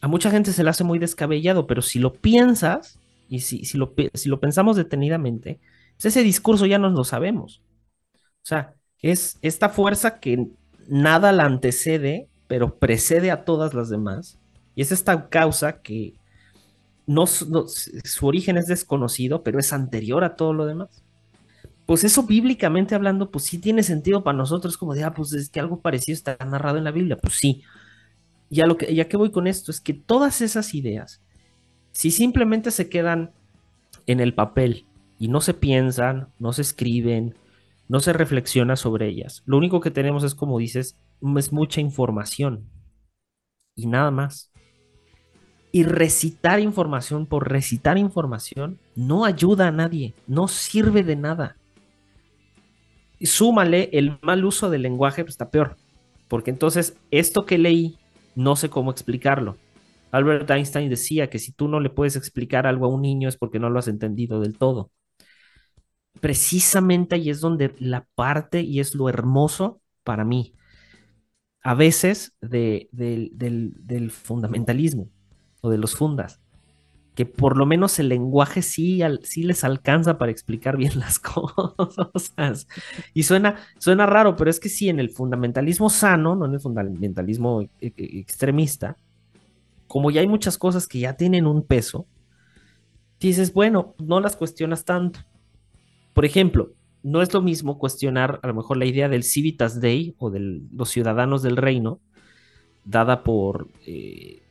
a mucha gente se le hace muy descabellado, pero si lo piensas y si, si, lo, si lo pensamos detenidamente, pues ese discurso ya nos lo sabemos. O sea, es esta fuerza que nada la antecede, pero precede a todas las demás. Y es esta causa que no, su origen es desconocido, pero es anterior a todo lo demás. pues eso bíblicamente hablando, pues sí tiene sentido para nosotros, como de, ah, pues es que algo parecido está narrado en la Biblia, pues sí. Ya, lo que, ya que voy con esto es que todas esas ideas, si simplemente se quedan en el papel y no se piensan, no se escriben, no se reflexiona sobre ellas, lo único que tenemos es, como dices, es mucha información y nada más. Y recitar información por recitar información no ayuda a nadie, no sirve de nada. Y súmale el mal uso del lenguaje, pues está peor. Porque entonces esto que leí, no sé cómo explicarlo. Albert Einstein decía que si tú no le puedes explicar algo a un niño es porque no lo has entendido del todo. Precisamente ahí es donde la parte y es lo hermoso para mí, a veces del, fundamentalismo o de los fundas, que por lo menos el lenguaje sí, sí les alcanza para explicar bien las cosas. Y suena, suena raro, pero es que sí, en el fundamentalismo sano, no en el fundamentalismo e, e, extremista, como ya hay muchas cosas que ya tienen un peso, dices, bueno, no las cuestionas tanto. Por ejemplo, no es lo mismo cuestionar a lo mejor la idea del Civitas Day o de los ciudadanos del reino, dada por eh,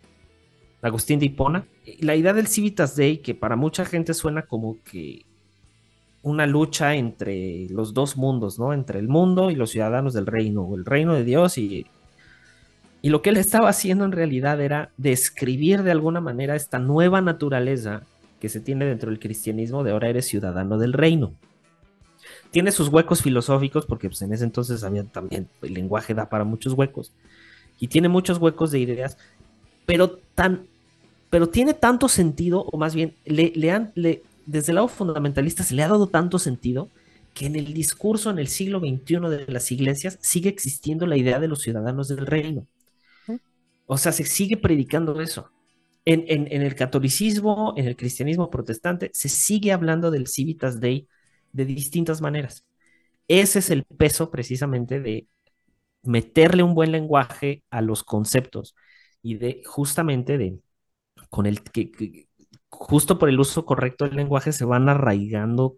Agustín de Hipona. La idea del Civitas Day, que para mucha gente suena como que una lucha entre los dos mundos, ¿no? Entre el mundo y los ciudadanos del reino, o el reino de Dios y... Y lo que él estaba haciendo en realidad era describir de alguna manera esta nueva naturaleza que se tiene dentro del cristianismo de ahora eres ciudadano del reino. Tiene sus huecos filosóficos porque pues, en ese entonces había también el lenguaje da para muchos huecos y tiene muchos huecos de ideas pero tan, pero tiene tanto sentido, o más bien, le, le han, le, desde el lado fundamentalista se le ha dado tanto sentido que en el discurso en el siglo XXI de las iglesias sigue existiendo la idea de los ciudadanos del reino. O sea, se sigue predicando eso. En, el catolicismo, en el cristianismo protestante, se sigue hablando del Civitas Day de distintas maneras. Ese es el peso precisamente de meterle un buen lenguaje a los conceptos y de justamente de con el que, justo por el uso correcto del lenguaje se van arraigando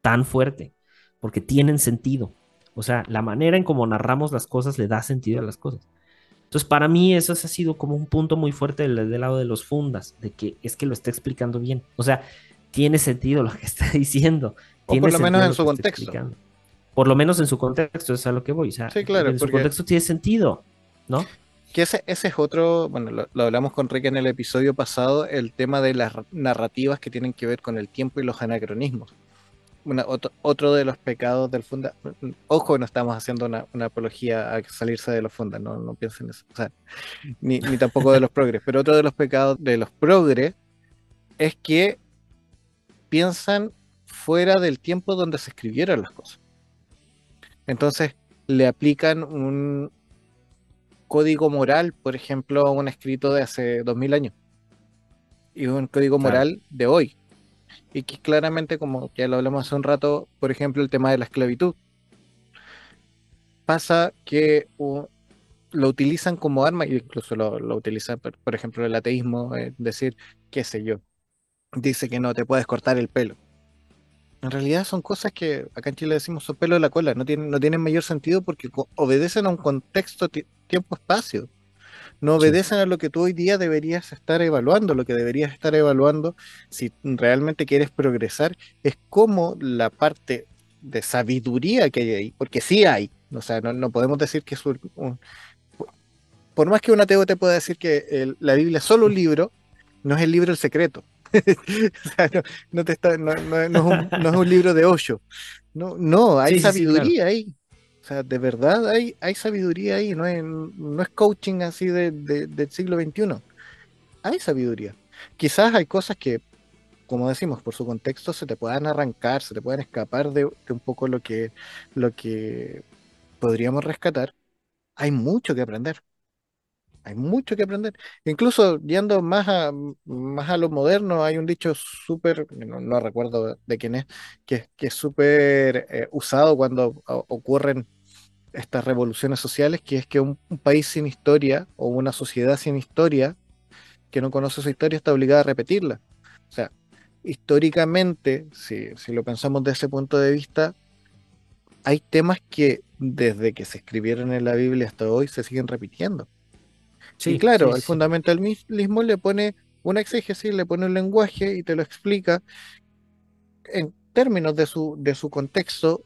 tan fuerte, porque tienen sentido. O sea, la manera en cómo narramos las cosas le da sentido a las cosas. Entonces, para mí eso ha sido como un punto muy fuerte del, lado de los fundas, de que es que lo está explicando bien. O sea, tiene sentido lo que está diciendo. O por lo menos en su contexto. Por lo menos en su contexto, es a lo que voy. O sea, sí, claro, en su contexto tiene sentido, ¿no? que ese, ese es otro, bueno, lo, hablamos con Rick en el episodio pasado, el tema de las narrativas que tienen que ver con el tiempo y los anacronismos. Otro, de los pecados del funda, ojo, no estamos haciendo una, apología a salirse de los fundas, no, no piensen eso, o sea, ni, ni tampoco de los progres, pero otro de los pecados de los progres es que piensan fuera del tiempo donde se escribieron las cosas. Entonces le aplican un, código moral, por ejemplo, un escrito de hace dos mil años y un código moral de hoy. Y que claramente, como ya lo hablamos hace un rato, por ejemplo, el tema de la esclavitud. Pasa que lo utilizan como arma, incluso lo, lo utilizan, por, ejemplo, el ateísmo, es decir, qué sé yo, dice que no te puedes cortar el pelo. En realidad son cosas que acá en Chile decimos son pelo de la cola, no tienen, no tienen mayor sentido porque obedecen a un contexto tiempo-espacio. No obedecen a lo que tú hoy día deberías estar evaluando. Lo que deberías estar evaluando, si realmente quieres progresar, es cómo la parte de sabiduría que hay ahí, porque sí hay, o sea, no, podemos decir que es un, Por más que un ateo te pueda decir que la Biblia es solo un libro, no es el libro el secreto. no, te está, no, no, es un, libro de ocho. No, no hay sabiduría ahí. O sea, de verdad hay, hay sabiduría ahí, no es, no es coaching así de, del siglo XXI. Hay sabiduría. Quizás hay cosas que, como decimos, por su contexto se te puedan arrancar, se te puedan escapar de, de un poco lo que, lo que podríamos rescatar. Hay mucho que aprender hay mucho que aprender. Incluso yendo más a, más a lo moderno, hay un dicho súper, no, recuerdo de quién es, que, que es súper eh, usado cuando ocurren estas revoluciones sociales, que es que un, país sin historia o una sociedad sin historia, que no conoce su historia, está obligada a repetirla. O sea, históricamente, si, si lo pensamos desde ese punto de vista, hay temas que desde que se escribieron en la Biblia hasta hoy se siguen repitiendo. Sí, y claro, sí, el sí. fundamentalismo le pone una exégesis, le pone un lenguaje y te lo explica en términos de su, de su contexto.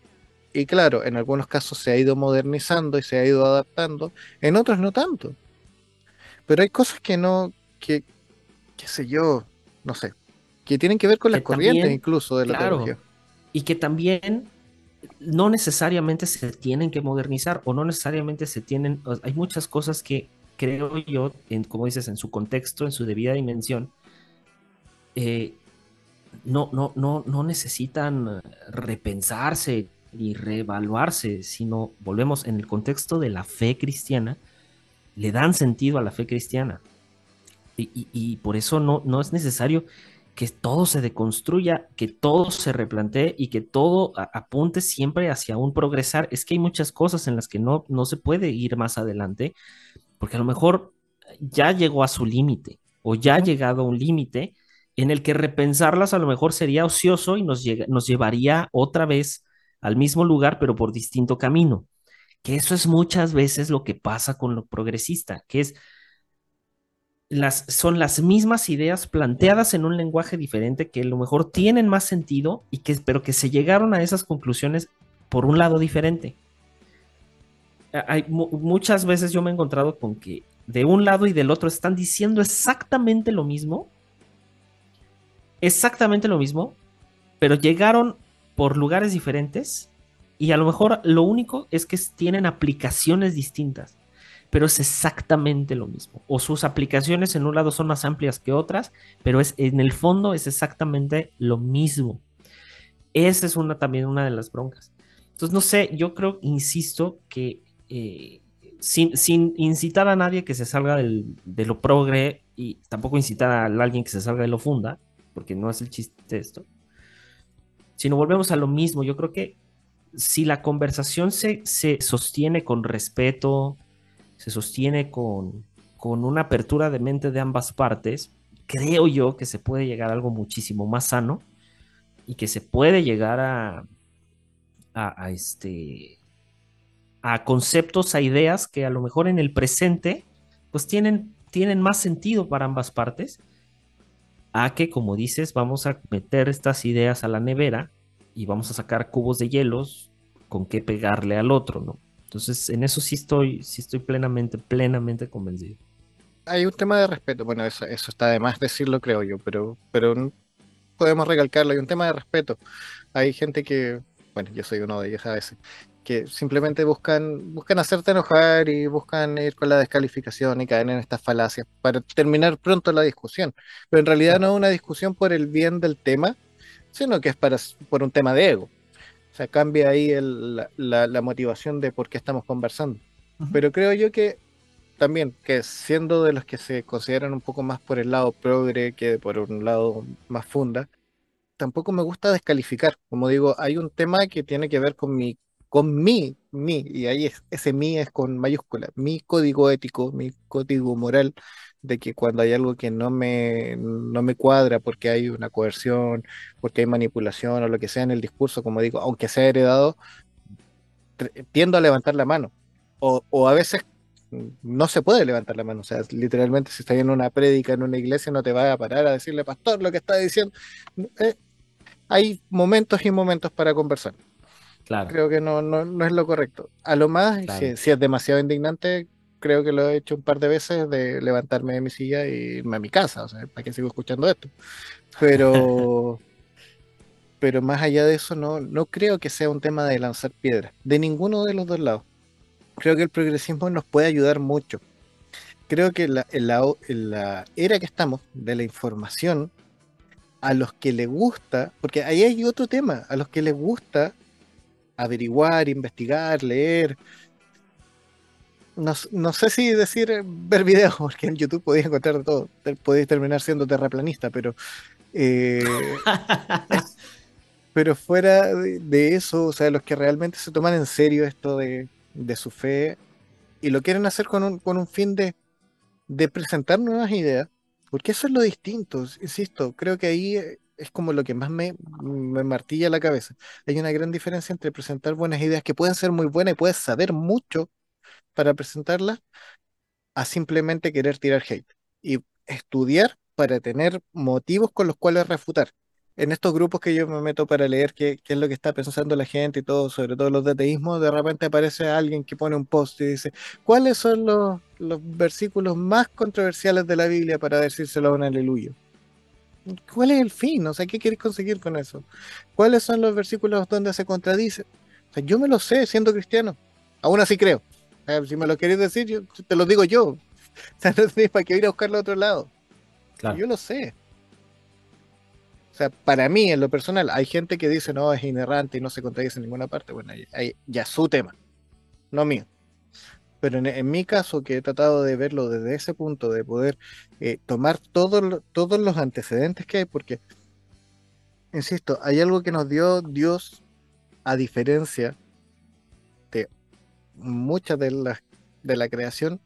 Y claro, en algunos casos se ha ido modernizando y se ha ido adaptando, en otros no tanto. Pero hay cosas que no, que, qué sé yo, no sé, que tienen que ver con Que las corrientes incluso de la claro, teología. y que también no necesariamente se tienen que modernizar o no necesariamente se tienen, hay muchas cosas que creo yo, en, como dices, en su contexto, en su debida dimensión, eh, no, no, no, no necesitan repensarse ni reevaluarse, sino volvemos en el contexto de la fe cristiana, le dan sentido a la fe cristiana. Y, por eso no, no es necesario que todo se deconstruya, que todo se replantee y que todo apunte siempre hacia un progresar. Es que hay muchas cosas en las que no, no se puede ir más adelante, porque a lo mejor ya llegó a su límite o ya ha llegado a un límite en el que repensarlas a lo mejor sería ocioso y nos, nos llevaría otra vez al mismo lugar, pero por distinto camino. Que eso es muchas veces lo que pasa con lo progresista, que es las, son las mismas ideas planteadas en un lenguaje diferente que a lo mejor tienen más sentido y que, pero que se llegaron a esas conclusiones por un lado diferente. Hay, mu- muchas veces yo me he encontrado con que de un lado y del otro están diciendo exactamente lo mismo, exactamente lo mismo, pero llegaron por lugares diferentes y a lo mejor lo único es que tienen aplicaciones distintas pero es exactamente lo mismo. O sus aplicaciones en un lado son más amplias que otras, pero es en el fondo es exactamente lo mismo. Esa es una también una de las broncas. Entonces, no sé, yo creo, insisto, que eh, sin, sin, incitar a nadie que se salga de lo progre y tampoco incitar a alguien que se salga de lo funda, porque no es el chiste esto, sino volvemos a lo mismo. Yo creo que si la conversación se, se sostiene con respeto, se sostiene con, con una apertura de mente de ambas partes, creo yo que se puede llegar a algo muchísimo más sano y que se puede llegar a, a este a conceptos, a ideas que a lo mejor en el presente pues tienen, tienen más sentido para ambas partes, a que como dices, vamos a meter estas ideas a la nevera y vamos a sacar cubos de hielos con qué pegarle al otro, ¿no? Entonces, en eso sí estoy, sí estoy plenamente, plenamente convencido. Hay un tema de respeto, bueno, eso, eso está de más decirlo, creo yo, pero, pero podemos recalcarlo, hay un tema de respeto. Hay gente que, bueno, yo soy uno de ellos a veces, que simplemente buscan, buscan hacerte enojar y buscan ir con la descalificación y caer en estas falacias para terminar pronto la discusión. Pero en realidad no es una discusión por el bien del tema, sino que es para, por un tema de ego. O sea, cambia ahí el- la, la- la motivación de por qué estamos conversando. Pero creo yo que también, que siendo de los que se consideran un poco más por el lado progre que por un lado más funda, tampoco me gusta descalificar. Como digo, hay un tema que tiene que ver con mi, con mi, mi, y ahí es, ese mi es con mayúscula, mi código ético, mi código moral, de que cuando hay algo que no me, no me cuadra porque hay una coerción, porque hay manipulación o lo que sea en el discurso, como digo, aunque sea heredado, tiendo a levantar la mano. O, a veces no se puede levantar la mano. O sea, literalmente si estás en una prédica en una iglesia no te vas a parar a decirle, pastor, lo que está diciendo. Eh, hay momentos y momentos para conversar. Claro, Creo que no, no, no es lo correcto. A lo más, Claro. si, si es demasiado indignante, creo que lo he hecho un par de veces de levantarme de mi silla e irme a mi casa. O sea, ¿para qué sigo escuchando esto? Pero, pero más allá de eso, no, no creo que sea un tema de lanzar piedras, de ninguno de los dos lados. Creo que el progresismo nos puede ayudar mucho. Creo que la- en, la, en la era que estamos de la información, a los que les gusta, porque ahí hay otro tema, a los que les gusta averiguar, investigar, leer, no, no sé si decir eh, ver videos, porque en YouTube podéis encontrar de todo, podéis terminar siendo terraplanista, pero eh, pero fuera de, de eso, o sea, los que realmente se toman en serio esto de, de su fe y lo quieren hacer con un, con un fin de, de presentar nuevas ideas, porque eso es lo distinto, insisto, creo que ahí eh, es como lo que más me, martilla la cabeza. Hay una gran diferencia entre presentar buenas ideas que pueden ser muy buenas y puedes saber mucho para presentarlas a simplemente querer tirar hate y estudiar para tener motivos con los cuales refutar. En estos grupos que yo me meto para leer qué, es lo que está pensando la gente y todo, sobre todo los de ateísmo, de repente aparece alguien que pone un post y dice, ¿cuáles son los, los versículos más controversiales de la Biblia para decírselo a un aleluya? ¿Cuál es el fin? O sea, ¿qué quieres conseguir con eso? ¿Cuáles son los versículos donde se contradice? O sea, yo me lo sé siendo cristiano. Aún así creo. Sea, si me lo querés decir, yo, te lo digo yo. O sea, no sé para qué ir a buscarlo a otro lado. Claro. Yo lo sé. O sea, para mí, en lo personal, hay gente que dice, no, es inerrante y no se contradice en ninguna parte. Bueno, ahí, ahí ya es su tema, no mío. Pero en, en mi caso, que he tratado de verlo desde ese punto, de poder eh, tomar todo todos los antecedentes que hay, porque, insisto, hay algo que nos dio Dios a diferencia de muchas de las de la creación,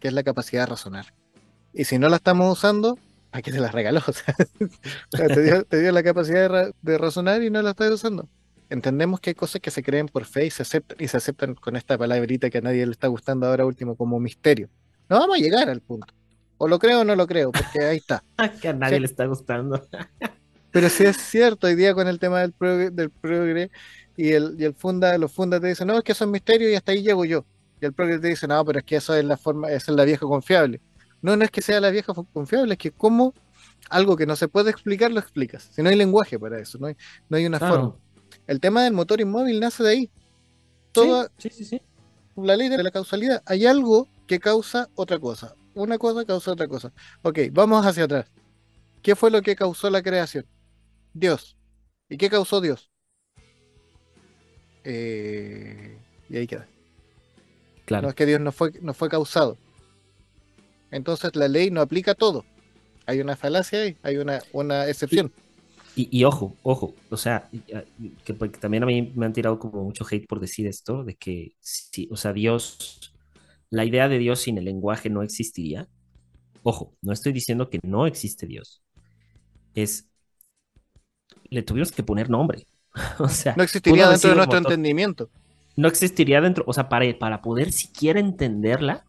que es la capacidad de razonar. Y si no la estamos usando, ¿a qué te la regaló? Te, dio, te dio la capacidad de razonar y no la estás usando. Entendemos que hay cosas que se creen por fe y se aceptan, y se aceptan con esta palabrita que a nadie le está gustando ahora último como misterio. No vamos a llegar al punto. O lo creo o no lo creo, porque ahí está. que a nadie Sí. le está gustando. Pero sí es cierto, hoy día con el tema del progre, del progre y el, y el funda, los fundas te dicen, no, es que eso es misterio y hasta ahí llego yo. Y el progre te dice, no, pero es que eso es la forma, esa es la vieja confiable. No, no es que sea la vieja confiable, es que como algo que no se puede explicar, lo explicas. Si no hay lenguaje para eso, no hay, no hay una Claro. forma. El tema del motor inmóvil nace de ahí. Toda Sí, sí, sí, sí. la ley de la causalidad. Hay algo que causa otra cosa. Una cosa causa otra cosa. Ok, vamos hacia atrás. ¿Qué fue lo que causó la creación? Dios. ¿Y qué causó Dios? Eh, y ahí queda. Claro. No es que Dios no fue, no fue causado. Entonces la ley no aplica todo. Hay una falacia ahí, hay una, una excepción. Y, y ojo, ojo, o sea, y- a- que, porque también a mí me han tirado como mucho hate por decir esto, de que sí, o sea, Dios, la idea de Dios sin el lenguaje no existiría. Ojo, no estoy diciendo que no existe Dios. Es, le tuvimos que poner nombre. O sea, No existiría dentro de nuestro entendimiento. no existiría dentro, o sea, para, para poder siquiera entenderla,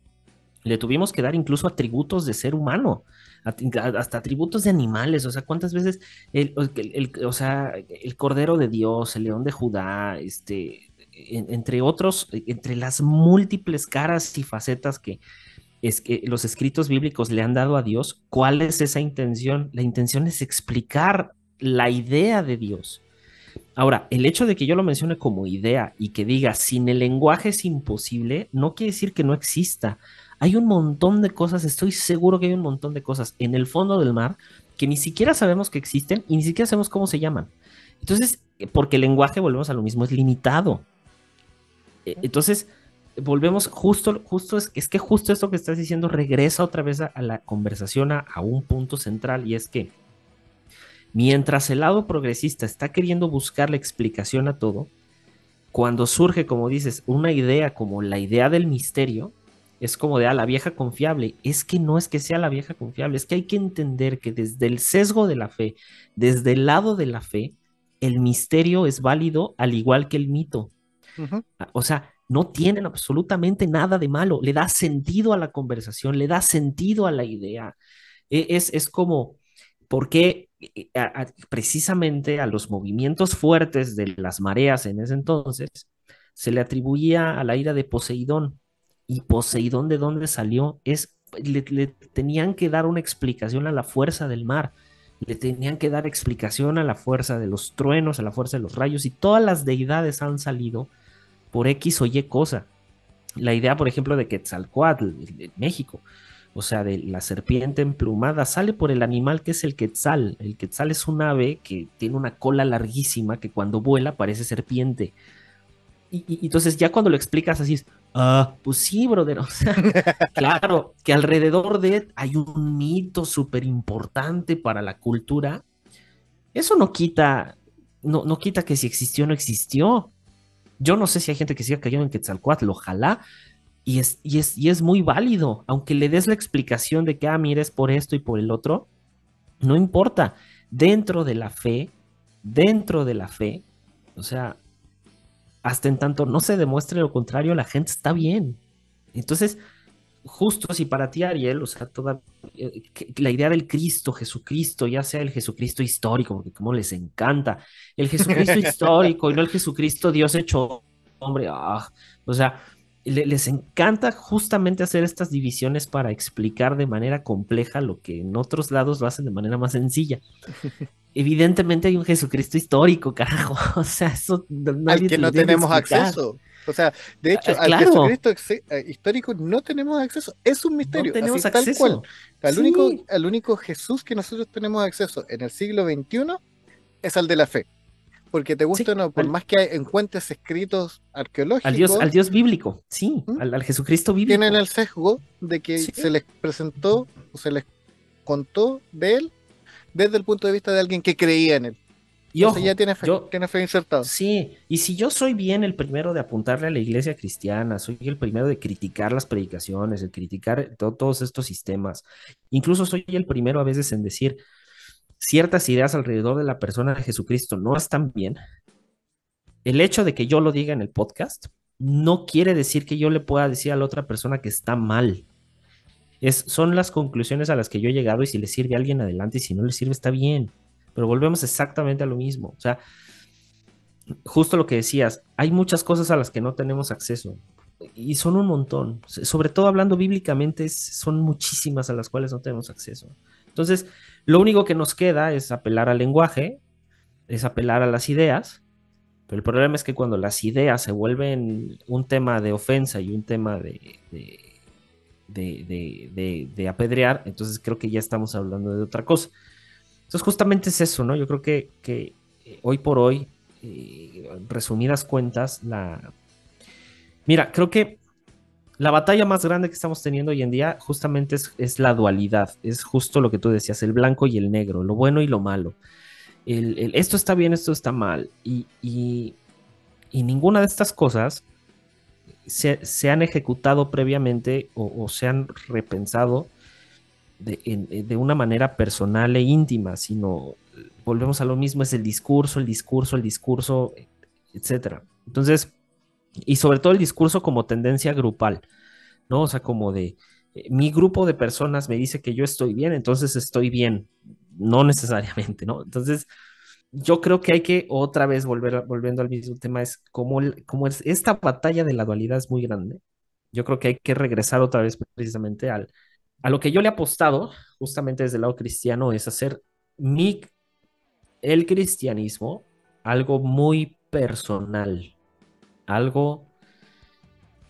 le tuvimos que dar incluso atributos de ser humano, hasta atributos de animales, o sea, cuántas veces, el, el- o sea, el Cordero de Dios, el León de Judá, este, en- entre otros, entre las múltiples caras y facetas que es que los escritos bíblicos le han dado a Dios, ¿cuál es esa intención? La intención es explicar la idea de Dios. Ahora, el hecho de que yo lo mencione como idea y que diga sin el lenguaje es imposible, no quiere decir que no exista. Hay un montón de cosas, estoy seguro que hay un montón de cosas en el fondo del mar que ni siquiera sabemos que existen y ni siquiera sabemos cómo se llaman. Entonces, eh, porque el lenguaje, volvemos a lo mismo, es limitado. Eh, Entonces, volvemos justo, justo es, es que justo esto que estás diciendo regresa otra vez a, a la conversación, a, a un punto central y es que mientras el lado progresista está queriendo buscar la explicación a todo, cuando surge, como dices, una idea como la idea del misterio, es como de, ah, la vieja confiable. Es que no es que sea la vieja confiable, es que hay que entender que desde el sesgo de la fe, desde el lado de la fe, el misterio es válido al igual que el mito. Ujú. O sea, no tienen absolutamente nada de malo. Le da sentido a la conversación, le da sentido a la idea. E- Es, es como, ¿por qué eh, a- a- precisamente a los movimientos fuertes de las mareas en ese entonces se le atribuía a la ira de Poseidón? ¿Y Poseidón de dónde salió? Es, le, tenían que dar una explicación a la fuerza del mar. Le tenían que dar explicación a la fuerza de los truenos, a la fuerza de los rayos, y todas las deidades han salido por X o Y cosa. La idea, por ejemplo, de Quetzalcoatl en México, o sea, de la serpiente emplumada, sale por el animal que es el quetzal. El quetzal es un ave que tiene una cola larguísima que cuando vuela parece serpiente. Y, y- entonces ya cuando lo explicas así ah, pues sí, brother, o sea, claro, que alrededor de hay un mito súper importante para la cultura. Eso no quita, no, no quita que si existió o no existió. Yo no sé si hay gente que siga cayendo en Quetzalcoatl, ojalá. Y es, y, es, y es muy válido, aunque le des la explicación de que, ah, mira, es por esto y por el otro, no importa. dentro de la fe, dentro de la fe, o sea, hasta en tanto no se demuestre lo contrario, la gente está bien. Entonces, justo si para ti, Ariel, o sea, toda eh, la idea del Cristo, Jesucristo, ya sea el Jesucristo histórico, porque como les encanta, el Jesucristo histórico y no el Jesucristo Dios hecho hombre, ah, o sea, les encanta justamente hacer estas divisiones para explicar de manera compleja lo que en otros lados lo hacen de manera más sencilla. Evidentemente hay un Jesucristo histórico, carajo. O sea, eso al que no tenemos acceso. O sea, de hecho, al Jesucristo eh, histórico no tenemos acceso. Es un misterio. No tenemos acceso. Al, único, al único Jesús que nosotros tenemos acceso en el siglo XXI es al de la fe porque te gusta o no, por más que encuentres escritos arqueológicos. Al Dios, al Dios bíblico, sí, ¿Mm? al, Jesucristo bíblico. Tienen el sesgo de que se les presentó o se les contó de él desde el punto de vista de alguien que creía en él. Y ojo, ya tiene fe, tiene fe insertado. Sí, y si yo soy bien el primero de apuntarle a la iglesia cristiana, soy el primero de criticar las predicaciones, de criticar todos estos sistemas, incluso soy el primero a veces en decir, ciertas ideas alrededor de la persona de Jesucristo no están bien, el hecho de que yo lo diga en el podcast no quiere decir que yo le pueda decir a la otra persona que está mal. Es, son las conclusiones a las que yo he llegado y si le sirve a alguien adelante y si no le sirve está bien. Pero volvemos exactamente a lo mismo. O sea, justo lo que decías, hay muchas cosas a las que no tenemos acceso y son un montón. Sobre todo hablando bíblicamente, son muchísimas a las cuales no tenemos acceso. Entonces, lo único que nos queda es apelar al lenguaje, es apelar a las ideas, pero el problema es que cuando las ideas se vuelven un tema de ofensa y un tema de, de, apedrear, entonces creo que ya estamos hablando de otra cosa. Entonces justamente es eso, ¿no? Yo creo que, eh, hoy por hoy, eh, resumidas cuentas, la... Mira, creo que la batalla más grande que estamos teniendo hoy en día justamente es, la dualidad, es justo lo que tú decías, el blanco y el negro, lo bueno y lo malo. esto está bien, esto está mal. Y, ninguna de estas cosas se, han ejecutado previamente o, se han repensado de, de, una manera personal e íntima, sino volvemos a lo mismo, es el discurso, el discurso, el discurso, etc. Entonces, y sobre todo el discurso como tendencia grupal, ¿no? O sea, como de eh, mi grupo de personas me dice que yo estoy bien, entonces estoy bien, no necesariamente, ¿no? Entonces, yo creo que hay que otra vez volver, volviendo al mismo tema, es como, como es, esta batalla de la dualidad es muy grande. Yo creo que hay que regresar otra vez precisamente al, a lo que yo le he apostado, justamente desde el lado cristiano, es hacer mi, el cristianismo algo muy personal, algo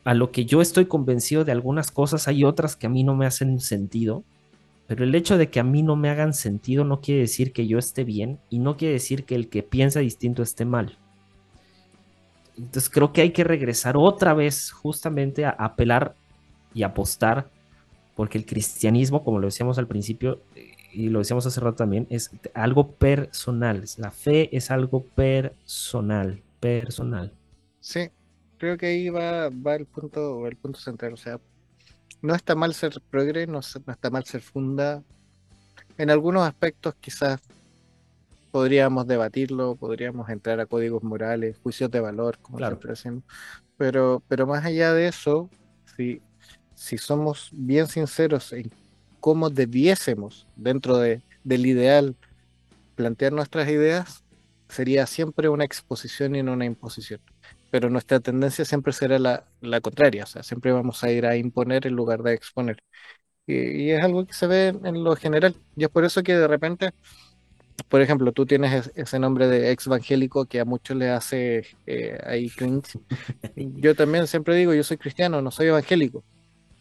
a lo que yo estoy convencido de algunas cosas, hay otras que a mí no me hacen sentido, pero el hecho de que a mí no me hagan sentido no quiere decir que yo esté bien y no quiere decir que el que piensa distinto esté mal. Entonces creo que hay que regresar otra vez justamente a apelar y apostar, porque el cristianismo, como lo decíamos al principio eh, y lo decíamos hace rato también, es algo personal. La fe es algo personal, personal. Sí, creo que ahí va, va el punto, el punto central. O sea, no está mal ser progre, no, está mal ser funda. En algunos aspectos quizás podríamos debatirlo, podríamos entrar a códigos morales, juicios de valor, como siempre decimos. Pero, pero más allá de eso, si, si somos bien sinceros en cómo debiésemos, dentro de, del ideal, plantear nuestras ideas, sería siempre una exposición y no una imposición pero nuestra tendencia siempre será la, contraria, o sea, siempre vamos a ir a imponer en lugar de exponer. Y, es algo que se ve en lo general, y es por eso que de repente, por ejemplo, tú tienes ese nombre de ex evangélico que a muchos le hace eh, ahí cringe. Yo también siempre digo, yo soy cristiano, no soy evangélico.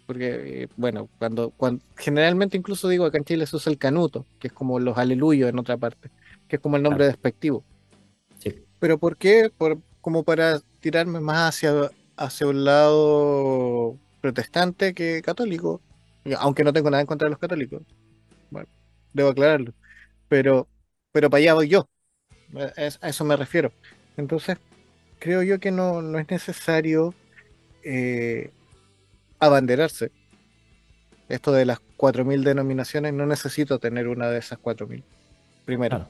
Porque, eh, bueno, cuando, cuando generalmente incluso digo acá en Chile se usa el canuto, que es como los aleluyos en otra parte, que es como el nombre despectivo. Sí. Pero ¿por qué? Por, como para tirarme más hacia, hacia un lado protestante que católico, aunque no tengo nada en contra de los católicos. Bueno, debo aclararlo. Pero, pero para allá voy yo. A eso me refiero. Entonces, creo yo que no, no es necesario eh, abanderarse. Esto de las 4.000 denominaciones, no necesito tener una de esas 4.000. primero.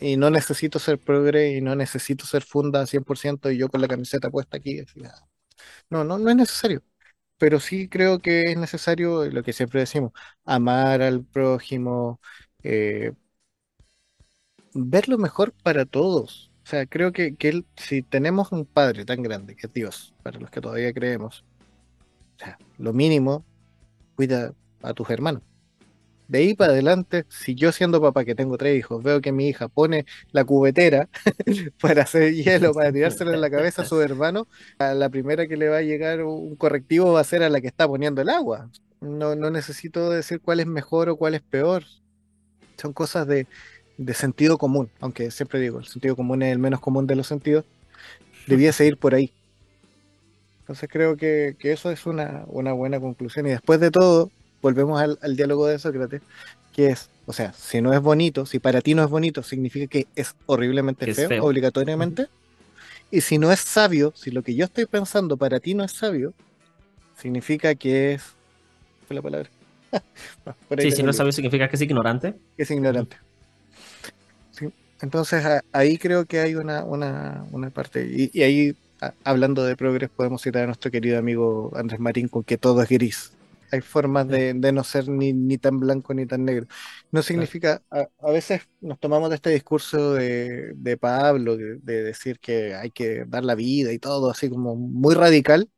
Y no necesito ser progre y no necesito ser funda 100% y yo con la camiseta puesta aquí. así, ah. No, no, no es necesario. Pero sí creo que es necesario lo que siempre decimos, amar al prójimo, eh, ver lo mejor para todos. O sea, creo que, que él- si tenemos un Padre tan grande, que es Dios, para los que todavía creemos, o sea, lo mínimo, cuida a tus hermanos. De ahí para adelante, si yo siendo papá que tengo tres hijos, veo que mi hija pone la cubetera para hacer hielo, para tirárselo en la cabeza a su hermano, a la primera que le va a llegar un correctivo va a ser a la que está poniendo el agua. No, no necesito decir cuál es mejor o cuál es peor. Son cosas de, de sentido común, aunque siempre digo, el sentido común es el menos común de los sentidos. Debiese ir por ahí. Entonces creo que, que eso es una, una buena conclusión. Y después de todo, volvemos al, al diálogo de Sócrates, que es, o sea, si no es bonito, si para ti no es bonito, significa que es horriblemente Que es feo, feo. obligatoriamente. Y si no es sabio, si lo que yo estoy pensando para ti no es sabio, significa que es... fue la palabra? Sí, si no libro, sabes significa que es ignorante. que es ignorante. Sí, Entonces a- ahí creo que hay una, una, una parte, y, y ahí a- hablando de progres podemos citar a nuestro querido amigo Andrés Marín con que todo es gris. Hay formas de, de no ser ni, ni tan blanco ni tan negro. No significa, a, a veces nos tomamos de este discurso de, de Pablo, de, de decir que hay que dar la vida y todo, así como muy radical,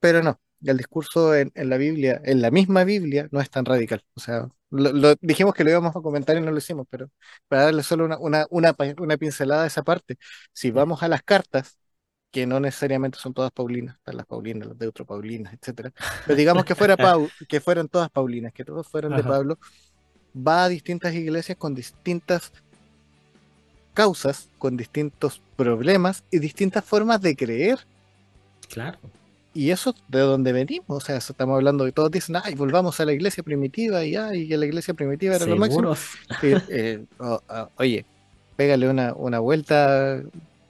pero no. El discurso en, en la Biblia, en la misma Biblia, no es tan radical. O sea, lo, lo- dijimos que lo íbamos a comentar y no lo hicimos, pero para darle solo una, una, una, pa- una pincelada a esa parte, si vamos a las cartas, que no necesariamente son todas Paulinas, están las Paulinas, las Deutropaulinas, etcétera, pero digamos que fuera Pau, que fueran todas Paulinas, que todos fueran de. Pablo, va a distintas iglesias con distintas causas, con distintos problemas y distintas formas de creer. Claro. Y eso de donde venimos, o sea, eso estamos hablando de todos dicen, ay, volvamos a la iglesia primitiva y ay, que la iglesia primitiva era lo máximo. Sí, eh, oye, pégale una, una vuelta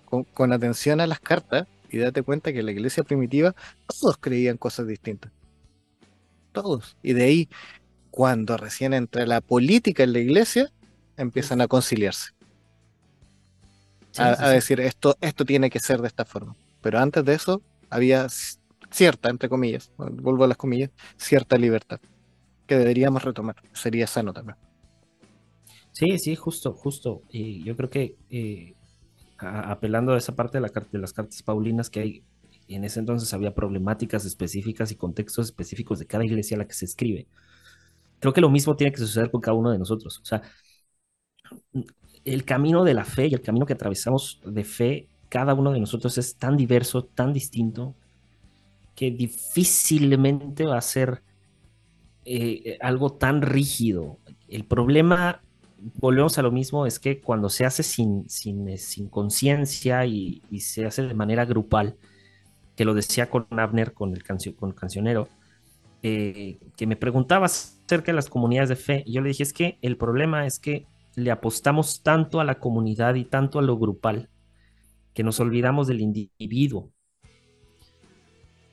con, con atención a las cartas y date cuenta que en la iglesia primitiva todos creían cosas distintas. Todos. Y de ahí, cuando recién entra la política en la iglesia, empiezan a conciliarse, Sí, a, sí, a sí. decir esto, esto tiene que ser de esta forma. Pero antes de eso, había cierta, entre comillas, vuelvo a las comillas, cierta libertad que deberíamos retomar. Sería sano también. Sí, sí, justo, justo. Y yo creo que eh, apelando a esa parte de las cartas paulinas que hay, en ese entonces había problemáticas específicas y contextos específicos de cada iglesia a la que se escribe. Creo que lo mismo tiene que suceder con cada uno de nosotros. O sea, el camino de la fe y el camino que atravesamos de fe, cada uno de nosotros es tan diverso, tan distinto, que difícilmente va a ser eh, algo tan rígido. El problema, volvemos a lo mismo, es que cuando se hace sin, sin, eh, sin conciencia y, se hace de manera grupal, que lo decía con Abner, con el, cancio- con el cancionero, eh, que me preguntaba acerca de las comunidades de fe, yo le dije, es que el problema es que le apostamos tanto a la comunidad y tanto a lo grupal, que nos olvidamos del individuo.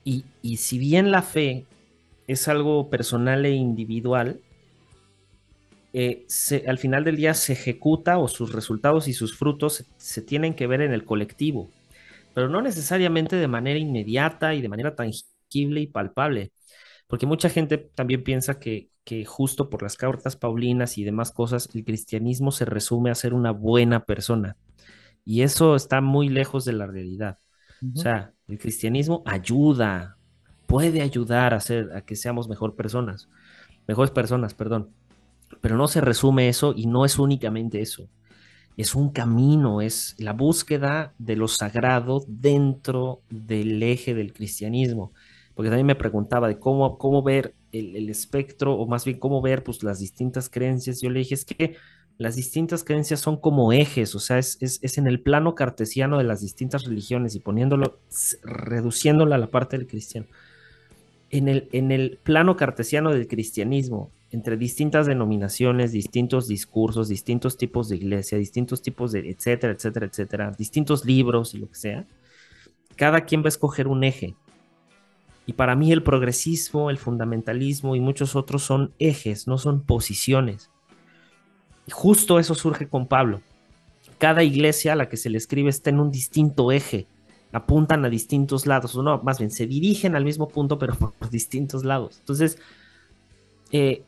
Y, y si bien la fe es algo personal e individual, eh, se- al final del día se ejecuta o sus resultados y sus frutos se, se tienen que ver en el colectivo, pero no necesariamente de manera inmediata y de manera tangible y palpable, porque mucha gente también piensa que, que justo por las cartas paulinas y demás cosas, el cristianismo se resume a ser una buena persona, y eso está muy lejos de la realidad. O sea, el cristianismo ayuda, puede ayudar a hacer a que seamos mejor personas, mejores personas, perdón. Pero no se resume eso y no es únicamente eso. Es un camino, es la búsqueda de lo sagrado dentro del eje del cristianismo. Porque también me preguntaba de cómo, cómo ver el, espectro, o más bien cómo ver pues, las distintas creencias. Yo le dije, es que las distintas creencias son como ejes, o sea, es, es, en el plano cartesiano de las distintas religiones y poniéndolo, reduciéndolo a la parte del cristiano. En el, en el plano cartesiano del cristianismo, entre distintas denominaciones, distintos discursos, distintos tipos de iglesia, distintos tipos de etcétera, etcétera, etcétera, distintos libros y lo que sea, cada quien va a escoger un eje. Y para mí el progresismo, el fundamentalismo y muchos otros son ejes, no son posiciones. justo eso surge con Pablo. Cada iglesia a la que se le escribe está en un distinto eje, apuntan a distintos lados, o no, más bien se dirigen al mismo punto, pero por, distintos lados. Entonces, eh,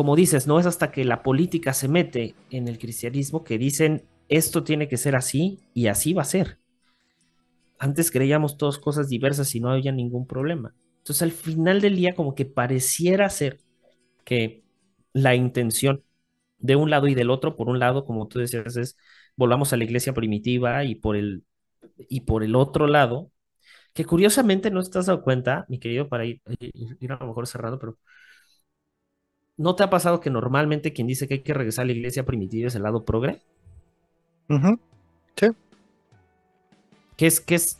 como dices, no es hasta que la política se mete en el cristianismo que dicen esto tiene que ser así y así va a ser. Antes creíamos todas cosas diversas y no había ningún problema. Entonces, al final del día, como que pareciera ser que la intención de un lado y del otro, por un lado, como tú decías, es volvamos a la iglesia primitiva y por el, y por el otro lado, que curiosamente no estás dado cuenta, mi querido, para ir, ir a lo mejor cerrando, pero ¿no te ha pasado que normalmente quien dice que hay que regresar a la iglesia primitiva es el lado progre? Sí. Que es, que es,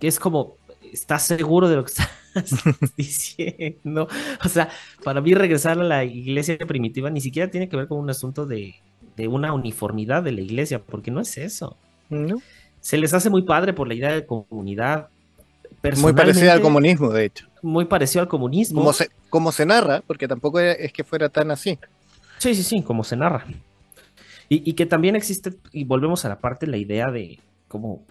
que es como, ¿estás seguro de lo que estás diciendo? O sea, para mí regresar a la iglesia primitiva ni siquiera tiene que ver con un asunto de, de una uniformidad de la iglesia, porque no es eso. Se les hace muy padre por la idea de comunidad. Muy parecida al comunismo, de hecho. Muy parecido al comunismo. Como se, como se narra, porque tampoco es que fuera tan así. Sí, sí, sí, como se narra. Y, que también existe, y volvemos a la parte, la idea de como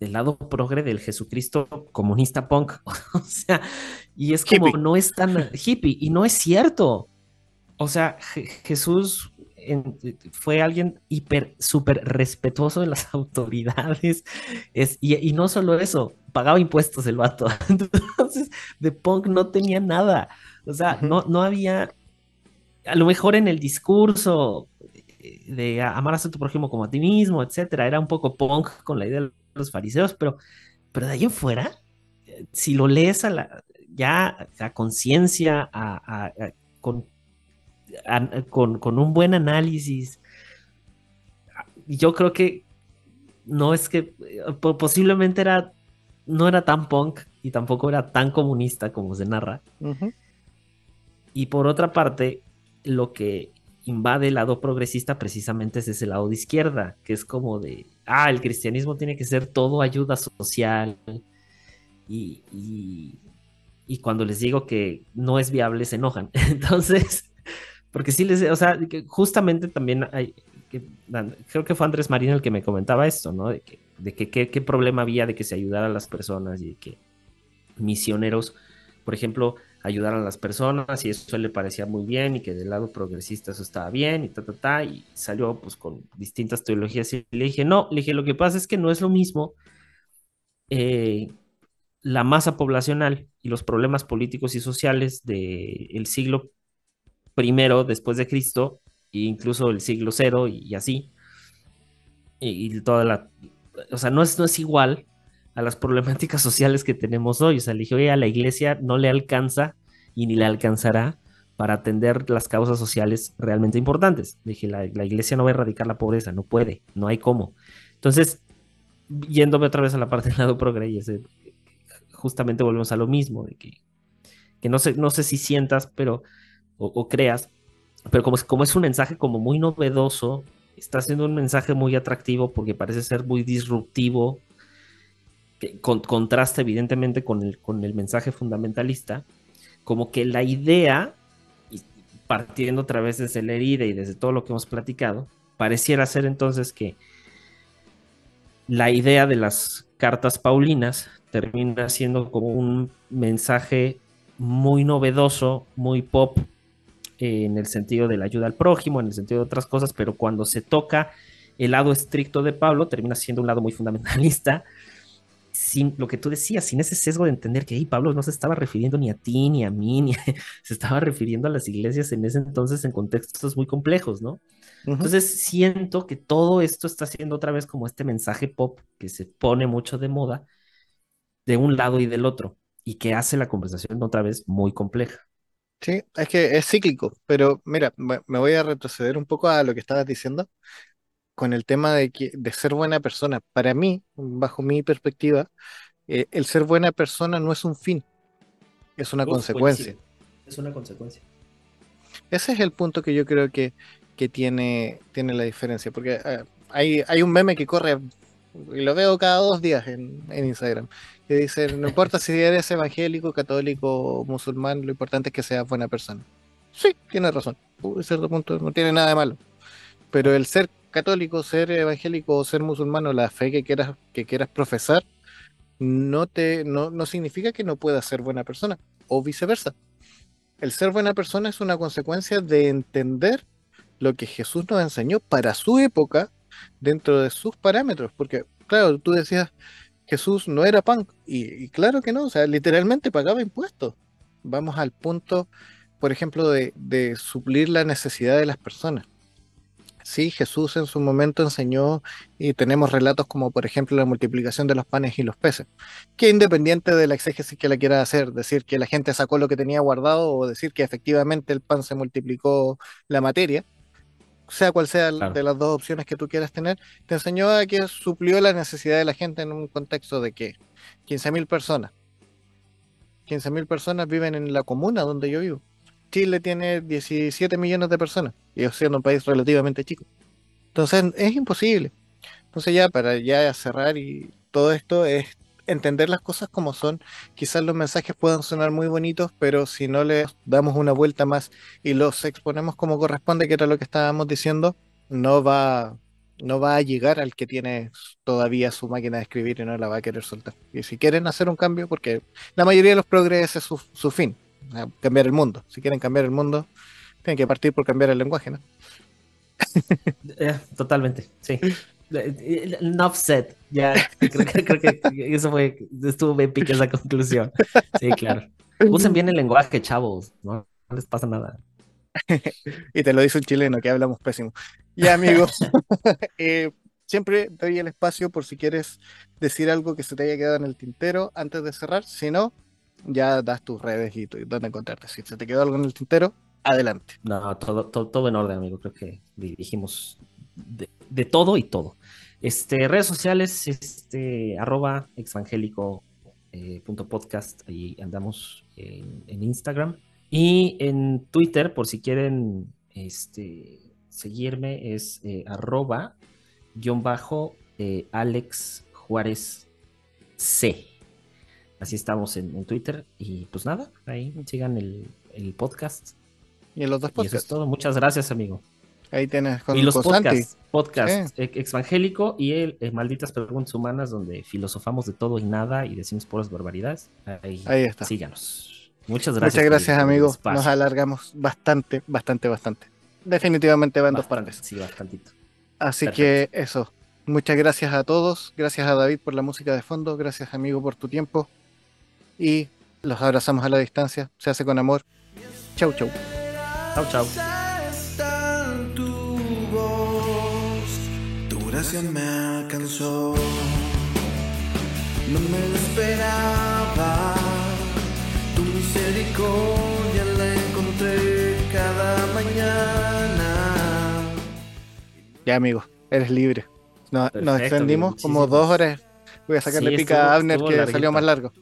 el lado progre del Jesucristo comunista punk. o sea, y es como no es tan hippie, y no es cierto. O sea, Jesús fue alguien hiper, súper respetuoso de las autoridades. Es, y, no solo eso, pagaba impuestos el vato. Entonces, de punk no tenía nada. O sea, no, no había, a lo mejor en el discurso de amar a tu prójimo como a ti mismo, etcétera. Era un poco punk con la idea de los fariseos, pero, pero de ahí en fuera, si lo lees a la, ya a conciencia, con, con, un buen análisis, yo creo que no es que posiblemente era no era tan punk y tampoco era tan comunista como se narra. Y por otra parte, lo que invade el lado progresista precisamente es ese lado de izquierda, que es como de, ah, el cristianismo tiene que ser todo ayuda social. Y, y, cuando les digo que no es viable, se enojan. Entonces, porque sí les, o sea, justamente también hay, creo que fue Andrés Marín el que me comentaba esto, ¿no? De que, de qué problema había de que se ayudara a las personas y de que misioneros, por ejemplo, ayudar a las personas y eso le parecía muy bien y que del lado progresista eso estaba bien y ta, ta, ta, y salió pues con distintas teologías y le dije, no, le dije, lo que pasa es que no es lo mismo eh, la masa poblacional y los problemas políticos y sociales del siglo primero después de Cristo e incluso el siglo cero y, así, y, toda la, o sea, no es, no es igual a las problemáticas sociales que tenemos hoy. O sea, le dije, oye, a la iglesia no le alcanza y ni le alcanzará para atender las causas sociales realmente importantes. Le dije, la, iglesia no va a erradicar la pobreza, no puede, no hay cómo. Entonces, yéndome otra vez a la parte del lado progre, justamente volvemos a lo mismo, de que, que no, sé, no sé si sientas, pero, o, creas, pero como, como es un mensaje como muy novedoso, está siendo un mensaje muy atractivo porque parece ser muy disruptivo que contrasta evidentemente con el, con el mensaje fundamentalista, como que la idea, partiendo otra vez desde la herida y desde todo lo que hemos platicado, pareciera ser entonces que la idea de las cartas paulinas termina siendo como un mensaje muy novedoso, muy pop, en el sentido de la ayuda al prójimo, en el sentido de otras cosas, pero cuando se toca el lado estricto de Pablo, termina siendo un lado muy fundamentalista, sin lo que tú decías, sin ese sesgo de entender que Pablo no se estaba refiriendo ni a ti, ni a mí, ni se estaba refiriendo a las iglesias en ese entonces en contextos muy complejos, ¿no? Entonces siento que todo esto está siendo otra vez como este mensaje pop que se pone mucho de moda de un lado y del otro y que hace la conversación otra vez muy compleja. Sí, es que es cíclico, pero mira, me voy a retroceder un poco a lo que estabas diciendo con el tema de, que, de ser buena persona. Para mí, bajo mi perspectiva, eh, el ser buena persona no es un fin, es una consecuencia. Es una consecuencia. Ese es el punto que yo creo que, que tiene, tiene la diferencia, porque eh, hay, hay un meme que corre, y lo veo cada dos días en, en Instagram, que dice, no importa si eres evangélico, católico, musulmán, lo importante es que seas buena persona. Sí, tiene razón. A cierto punto no tiene nada de malo pero el ser católico, ser evangélico o ser musulmano, la fe que quieras, que quieras profesar, no, te, no, no significa que no puedas ser buena persona, o viceversa. El ser buena persona es una consecuencia de entender lo que Jesús nos enseñó para su época dentro de sus parámetros, porque claro, tú decías, Jesús no era pan, y, y claro que no, o sea, literalmente pagaba impuestos. Vamos al punto, por ejemplo, de, de suplir la necesidad de las personas. Sí, Jesús en su momento enseñó y tenemos relatos como por ejemplo la multiplicación de los panes y los peces, que independiente de la exégesis que la quiera hacer, decir que la gente sacó lo que tenía guardado o decir que efectivamente el pan se multiplicó la materia, sea cual sea Claro. de las dos opciones que tú quieras tener, te enseñó a que suplió la necesidad de la gente en un contexto de que 15.000 personas, 15.000 personas viven en la comuna donde yo vivo. Chile tiene 17 millones de personas, y siendo un país relativamente chico. Entonces es imposible. Entonces ya para ya cerrar y todo esto es entender las cosas como son. Quizás los mensajes puedan sonar muy bonitos, pero si no les damos una vuelta más y los exponemos como corresponde, que era lo que estábamos diciendo, no va, no va a llegar al que tiene todavía su máquina de escribir y no la va a querer soltar. Y si quieren hacer un cambio, porque la mayoría de los progresos es su, su fin, cambiar el mundo. Si quieren cambiar el mundo, tienen que partir por cambiar el lenguaje, ¿no? Eh, totalmente, sí. Enough said. Ya, creo que, creo que eso fue, estuvo épica esa conclusión. Sí, claro. Usen bien el lenguaje, chavos, no, no les pasa nada. Y te lo dice un chileno que hablamos pésimo. Ya, amigos, eh, siempre doy el espacio por si quieres decir algo que se te haya quedado en el tintero antes de cerrar. Si no, ya das tus redes y dónde encontrarte. Si se te quedó algo en el tintero, adelante. No, todo, todo, todo en orden, amigo. Creo que dijimos de, de todo y todo. Este, redes sociales, este, arroba exvangélico eh, punto podcast, ahí andamos en, en Instagram. Y en Twitter, por si quieren este, seguirme, es eh, arroba guion bajo eh, Alex Juárez C. Así estamos en, en Twitter. Y pues nada, ahí sigan el, el podcast. Y en los dos Y eso es podcasts. todo. Muchas gracias, amigo. Ahí tienes con, y los podcasts, podcast eh, exvangélico y el eh, Malditas Preguntas Humanas, donde filosofamos de todo y nada y decimos puras barbaridades. Ahí, Ahí está. síganos. Muchas gracias. Muchas gracias, amigos. Nos alargamos bastante, bastante, bastante. Definitivamente va en dos partes. Sí, bastantito. Así que eso. Muchas gracias a todos. Gracias a David por la música de fondo. Gracias, amigo, por tu tiempo. Y los abrazamos a la distancia. Se hace con amor. Chau, chau. Chau, chau. Gracia me alcanzó. No me lo esperaba, tu misericordia la encontré cada mañana. Ya, amigo. Eres libre. No- nos Perfecto, extendimos amigo, como dos horas. Voy a sacarle Sí, pica estuvo- a Abner que larguito. salió más largo.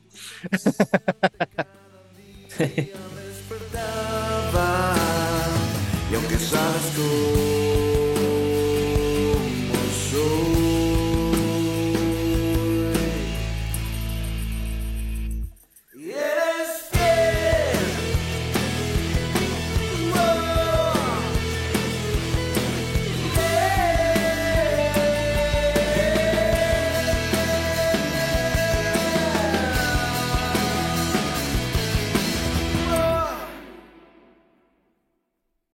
despertaba y aunque sabes